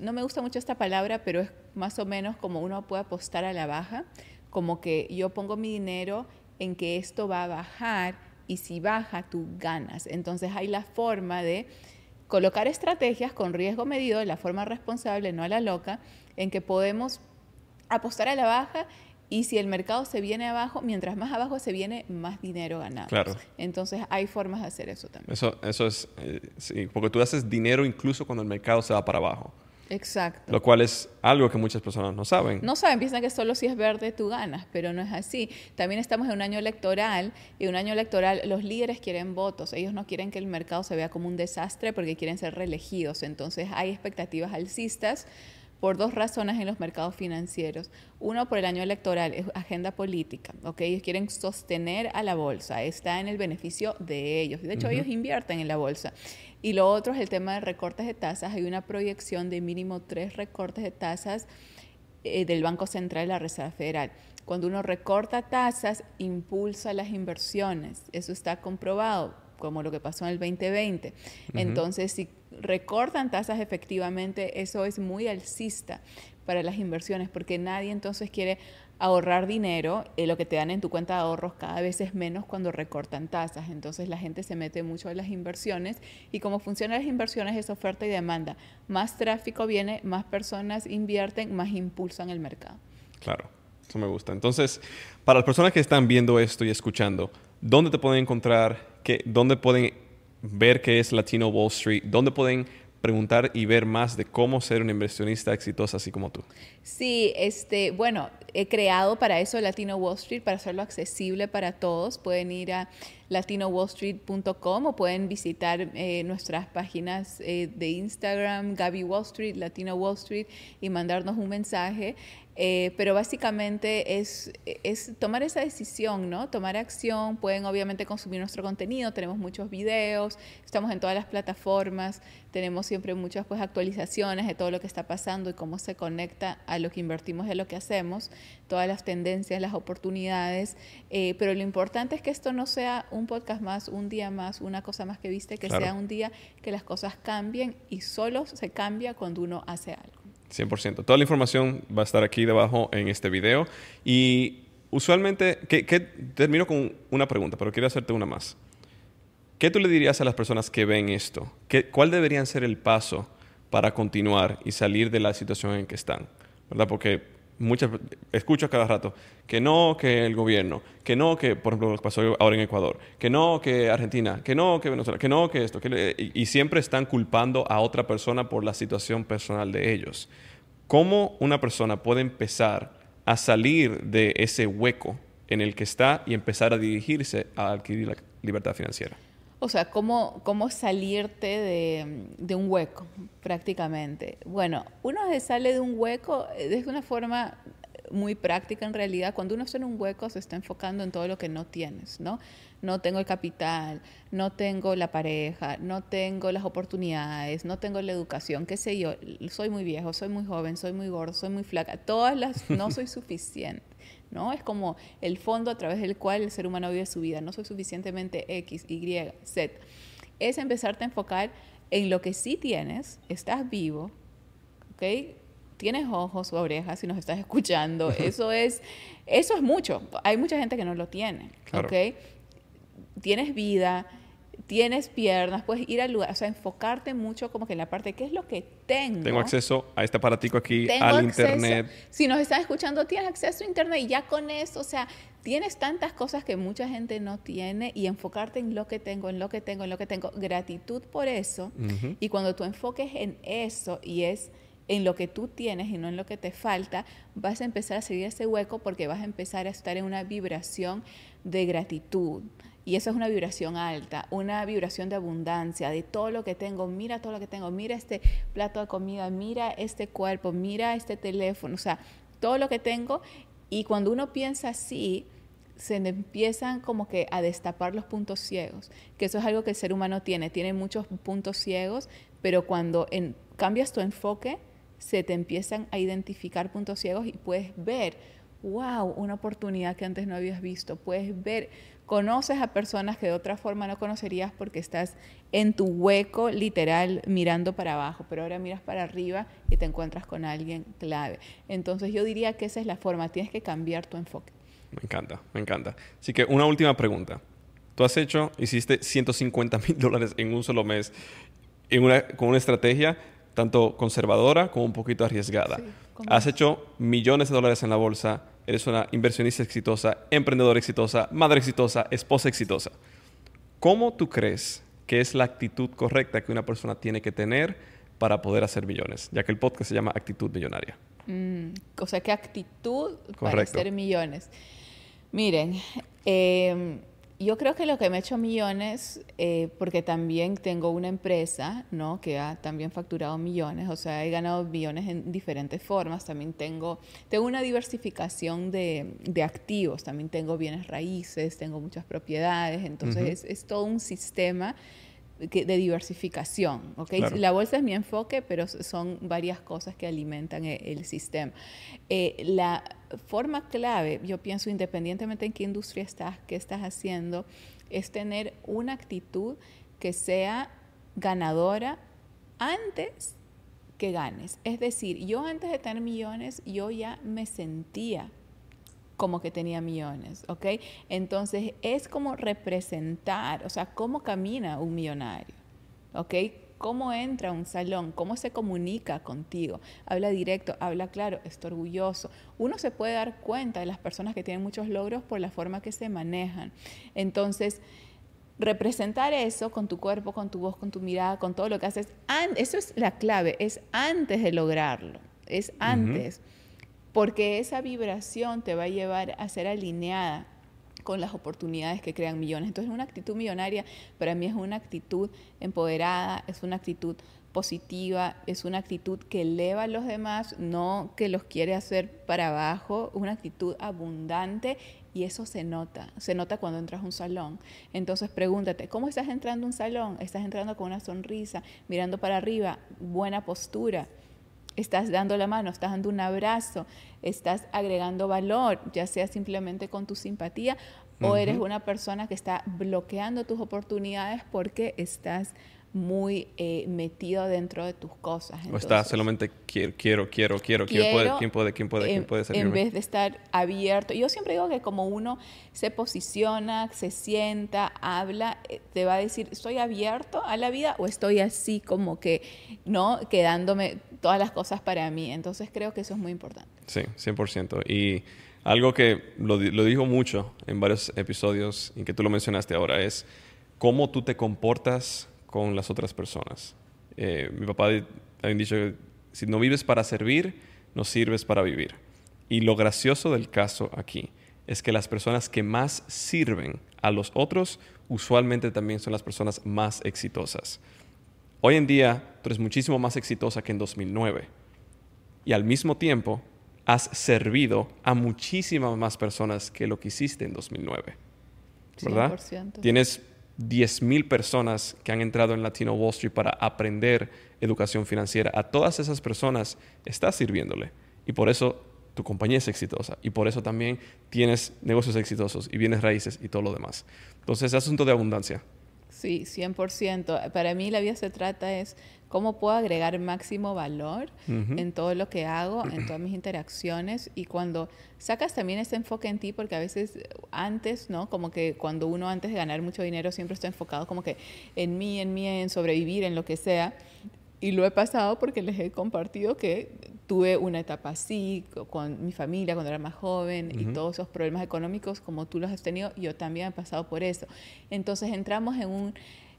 no me gusta mucho esta palabra, pero es más o menos como uno puede apostar a la baja, como que yo pongo mi dinero en que esto va a bajar y si baja tú ganas. Entonces hay la forma de colocar estrategias con riesgo medido de la forma responsable, no a la loca, en que podemos apostar a la baja y si el mercado se viene abajo, mientras más abajo se viene, más dinero ganamos. Claro. Entonces hay formas de hacer eso también. Eso, eso es, eh, sí, porque tú haces dinero incluso cuando el mercado se va para abajo. Exacto. Lo cual es algo que muchas personas no saben. No saben, piensan que solo si es verde tú ganas, pero no es así. También estamos en un año electoral y un año electoral los líderes quieren votos, ellos no quieren que el mercado se vea como un desastre porque quieren ser reelegidos. Entonces hay expectativas alcistas por dos razones en los mercados financieros. Uno, por el año electoral, es agenda política. ¿okay? Ellos quieren sostener a la bolsa, está en el beneficio de ellos. De hecho, ellos invierten en la bolsa. Y lo otro es el tema de recortes de tasas. Hay una proyección de mínimo tres recortes de tasas eh, del Banco Central y la Reserva Federal. Cuando uno recorta tasas, impulsa las inversiones. Eso está comprobado, como lo que pasó en el 2020. Entonces, si recortan tasas efectivamente, eso es muy alcista para las inversiones, porque nadie entonces quiere ahorrar dinero, eh, lo que te dan en tu cuenta de ahorros cada vez es menos cuando recortan tasas, entonces la gente se mete mucho en las inversiones y como funcionan las inversiones es oferta y demanda, más tráfico viene, más personas invierten, más impulsan el mercado. Claro, eso me gusta. Entonces, para las personas que están viendo esto y escuchando, ¿dónde te pueden encontrar? ¿Qué, ¿Dónde pueden ver qué es Latino Wall Street? ¿Dónde pueden preguntar y ver más de cómo ser un inversionista exitoso así como tú? Sí, este, bueno, he creado para eso Latino Wall Street, para hacerlo accesible para todos. Pueden ir a latinowallstreet.com o pueden visitar eh, nuestras páginas eh, de Instagram, Gaby Wall Street, Latino Wall Street, y mandarnos un mensaje. Eh, pero básicamente es, es tomar esa decisión, ¿no? Tomar acción. Pueden obviamente consumir nuestro contenido. Tenemos muchos videos, estamos en todas las plataformas. Tenemos siempre muchas pues, actualizaciones de todo lo que está pasando y cómo se conecta a lo que invertimos y a lo que hacemos. Todas las tendencias, las oportunidades. Eh, pero lo importante es que esto no sea un podcast más, un día más, una cosa más que viste, que sea un día que las cosas cambien y solo se cambia cuando uno hace algo. 100%. Toda la información va a estar aquí debajo en este video. Y usualmente, que, termino con una pregunta, pero quiero hacerte una más. ¿Qué tú le dirías a las personas que ven esto? ¿Qué, ¿Cuál debería ser el paso para continuar y salir de la situación en que están? ¿Verdad? Porque muchas, escucho cada rato que no, que el gobierno, que no, que por ejemplo lo que pasó ahora en Ecuador, que no, que Argentina, que no, que Venezuela, que no, que esto, que y, siempre están culpando a otra persona por la situación personal de ellos. ¿Cómo una persona puede empezar a salir de ese hueco en el que está y empezar a dirigirse a adquirir la libertad financiera? O sea, ¿cómo, cómo salirte de, de, un hueco prácticamente? Bueno, uno se sale de un hueco eh, de una forma muy práctica en realidad. Cuando uno está en un hueco se está enfocando en todo lo que no tienes, ¿no? No tengo el capital, no tengo la pareja, no tengo las oportunidades, no tengo la educación, qué sé yo, soy muy viejo, soy muy joven, soy muy gordo, soy muy flaca, todas las, no soy suficiente. ¿No? Es como el fondo a través del cual el ser humano vive su vida. No soy suficientemente X, Y, Z. Es empezarte a enfocar en lo que sí tienes, estás vivo, ¿ok? Tienes ojos o orejas si nos estás escuchando. Eso es, eso es mucho. Hay mucha gente que no lo tiene, ¿ok? Tienes vida, tienes piernas, puedes ir al lugar, o sea, enfocarte mucho como que en la parte, ¿qué es lo que tengo? Tengo acceso a este aparatico aquí, al internet. Si nos están escuchando, tienes acceso a internet y ya con eso, o sea, tienes tantas cosas que mucha gente no tiene y enfocarte en lo que tengo, en lo que tengo, en lo que tengo, gratitud por eso. Y cuando tú enfoques en eso y es en lo que tú tienes y no en lo que te falta, vas a empezar a seguir ese hueco porque vas a empezar a estar en una vibración de gratitud. Y eso es una vibración alta, una vibración de abundancia, de todo lo que tengo, mira todo lo que tengo, mira este plato de comida, mira este cuerpo, mira este teléfono, o sea, todo lo que tengo. Y cuando uno piensa así, se empiezan como que a destapar los puntos ciegos, que eso es algo que el ser humano tiene, tiene muchos puntos ciegos, pero cuando cambias tu enfoque, se te empiezan a identificar puntos ciegos y puedes ver, wow, una oportunidad que antes no habías visto, puedes ver conoces a personas que de otra forma no conocerías porque estás en tu hueco literal mirando para abajo, pero ahora miras para arriba y te encuentras con alguien clave. Entonces yo diría que esa es la forma, tienes que cambiar tu enfoque. Me encanta, me encanta. Así que una última pregunta. Tú has hecho, hiciste 150 mil dólares en un solo mes en una, con una estrategia tanto conservadora como un poquito arriesgada. Has hecho millones de dólares en la bolsa eres una inversionista exitosa, emprendedora exitosa, madre exitosa, esposa exitosa. ¿Cómo tú crees que es la actitud correcta que una persona tiene que tener para poder hacer millones? Ya que el podcast se llama Actitud Millonaria. Mm, o sea, ¿qué actitud para hacer millones? Miren, eh, yo creo que lo que me ha hecho millones, eh, porque también tengo una empresa, ¿no? Que ha también facturado millones, o sea, he ganado millones en diferentes formas. También tengo, tengo una diversificación de, de activos, también tengo bienes raíces, tengo muchas propiedades, entonces es, es, todo un sistema de diversificación. ¿okay? La bolsa es mi enfoque, pero son varias cosas que alimentan e, el, sistema. Eh, la forma clave, yo pienso, independientemente en qué industria estás, qué estás haciendo, es tener una actitud que sea ganadora antes que ganes. Es decir, yo antes de tener millones, yo ya me sentía como que tenía millones, ¿ok? Entonces es como representar, o sea, cómo camina un millonario, ¿ok? Cómo entra a un salón, cómo se comunica contigo, habla directo, habla claro, está orgulloso. Uno se puede dar cuenta de las personas que tienen muchos logros por la forma que se manejan. Entonces, representar eso con tu cuerpo, con tu voz, con tu mirada, con todo lo que haces, eso es la clave, es antes de lograrlo, es antes porque esa vibración te va a llevar a ser alineada con las oportunidades que crean millones. Entonces, una actitud millonaria para mí es una actitud empoderada, es una actitud positiva, es una actitud que eleva a los demás, no que los quiere hacer para abajo, una actitud abundante y eso se nota, se nota cuando entras a un salón. Entonces pregúntate, ¿cómo estás entrando a un salón? ¿Estás entrando con una sonrisa, mirando para arriba, buena postura? Estás dando la mano, estás dando un abrazo, estás agregando valor, ya sea simplemente con tu simpatía o eres una persona que está bloqueando tus oportunidades porque estás muy eh, metido dentro de tus cosas. o estás solamente quiero, quiero, quiero, quiero, quién puede, quién puede, quién puede, quién puede En vez de estar abierto. Yo siempre digo que como uno se posiciona, se sienta, habla, eh, te va a decir, ¿estoy abierto a la vida o estoy así como que, ¿no? Quedándome todas las cosas para mí. Entonces creo que eso es muy importante. Sí, 100%. Y algo que lo, lo dijo mucho en varios episodios y que tú lo mencionaste ahora es cómo tú te comportas con las otras personas. Eh, mi papá había dicho que si no vives para servir, no sirves para vivir. Y lo gracioso del caso aquí es que las personas que más sirven a los otros usualmente también son las personas más exitosas. Hoy en día tú eres muchísimo más exitosa que en 2009 y al mismo tiempo has servido a muchísimas más personas que lo que hiciste en 2009. ¿Verdad? 100%. Tienes 10.000 personas que han entrado en Latino Wall Street para aprender educación financiera. A todas esas personas estás sirviéndole y por eso tu compañía es exitosa y por eso también tienes negocios exitosos y bienes raíces y todo lo demás. Entonces, es asunto de abundancia. Sí, 100%. Para mí la vida se trata es cómo puedo agregar máximo valor en todo lo que hago, en todas mis interacciones y cuando sacas también ese enfoque en ti, porque a veces antes, ¿no? Como que cuando uno antes de ganar mucho dinero siempre está enfocado como que en mí, en mí, en sobrevivir, en lo que sea. Y lo he pasado porque les he compartido que tuve una etapa así con mi familia cuando era más joven y todos esos problemas económicos como tú los has tenido, yo también he pasado por eso. Entonces entramos en un,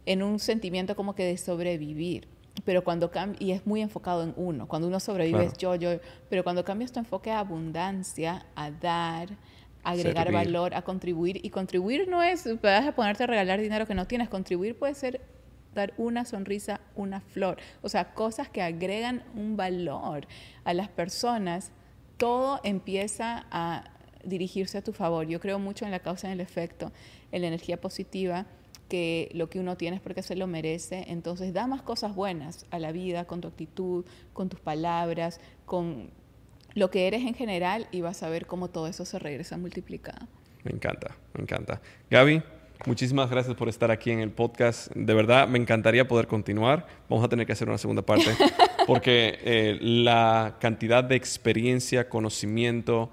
en un sentimiento como que de sobrevivir. Pero cuando cambia, y es muy enfocado en uno, cuando uno sobrevive es yo, yo, pero cuando cambias tu enfoque a abundancia, a dar, a agregar valor, a contribuir, y contribuir no es, vas a ponerte a regalar dinero que no tienes, contribuir puede ser dar una sonrisa, una flor, o sea, cosas que agregan un valor a las personas, todo empieza a dirigirse a tu favor. Yo creo mucho en la causa y en el efecto, en la energía positiva, que lo que uno tiene es porque se lo merece. Entonces, da más cosas buenas a la vida con tu actitud, con tus palabras, con lo que eres en general y vas a ver cómo todo eso se regresa multiplicado. Me encanta, me encanta. Gaby, Muchísimas gracias por estar aquí en el podcast. De verdad, me encantaría poder continuar. Vamos a tener que hacer una segunda parte porque eh, la cantidad de experiencia, conocimiento,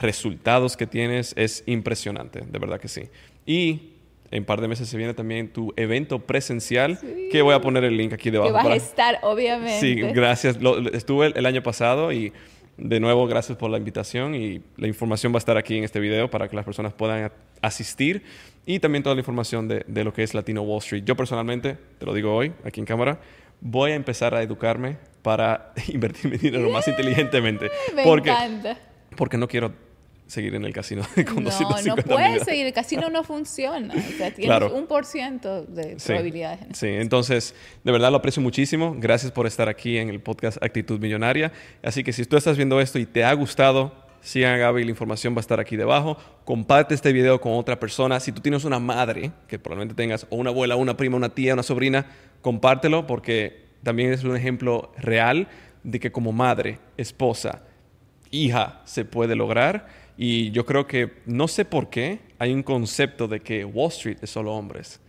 resultados que tienes es impresionante, de verdad que sí. Y en par de meses se viene también tu evento presencial, que voy a poner el link aquí debajo. Que vas a estar, obviamente. Sí, gracias. estuve el año pasado y de nuevo, gracias por la invitación y la información va a estar aquí en este video para que las personas puedan asistir y también toda la información de, de, lo que es Latino Wall Street. Yo personalmente, te lo digo hoy, aquí en cámara, voy a empezar a educarme para invertir mi dinero más inteligentemente. Me porque, encanta. Porque no quiero seguir en el casino con no, No, puedes seguir, el casino no funciona. O sea, tienes un por ciento de probabilidades. Sí, entonces, de verdad lo aprecio muchísimo. Gracias por estar aquí en el podcast Actitud Millonaria. Así que si tú estás viendo esto y te ha gustado, sigan a Gaby, la información va a estar aquí debajo. Comparte este video con otra persona. Si tú tienes una madre, que probablemente tengas, o una abuela, una prima, una tía, una sobrina, compártelo porque también es un ejemplo real de que como madre, esposa, hija se puede lograr y yo creo que, no sé por qué, hay un concepto de que Wall Street es solo hombres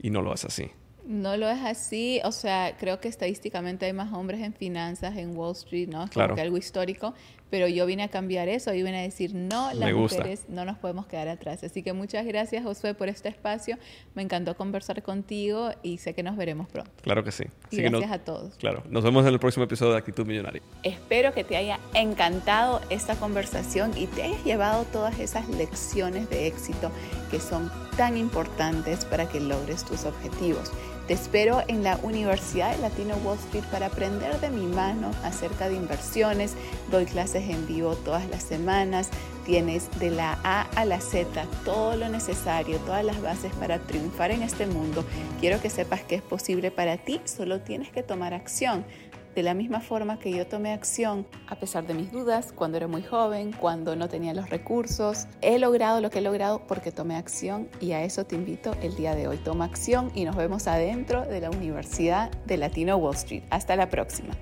y no lo es así. No lo es así, o sea, creo que estadísticamente hay más hombres en finanzas en Wall Street, ¿no? Como que algo histórico, pero yo vine a cambiar eso, y vine a decir, no, las mujeres no nos podemos quedar atrás. Así que muchas gracias, Josué, por este espacio. Me encantó conversar contigo y sé que nos veremos pronto. Claro que sí. gracias a todos. Claro, nos vemos en el próximo episodio de Actitud Millonaria. Espero que te haya encantado esta conversación y te hayas llevado todas esas lecciones de éxito que son tan importantes para que logres tus objetivos. Te espero en la Universidad Latino Wall Street para aprender de mi mano acerca de inversiones. Doy clases en vivo todas las semanas. Tienes de la A a la Z todo lo necesario, todas las bases para triunfar en este mundo. Quiero que sepas que es posible para ti, solo tienes que tomar acción. De la misma forma que yo tomé acción, a pesar de mis dudas, cuando era muy joven, cuando no tenía los recursos, he logrado lo que he logrado porque tomé acción y a eso te invito el día de hoy. Toma acción y nos vemos adentro de la Universidad de Latino Wall Street. Hasta la próxima.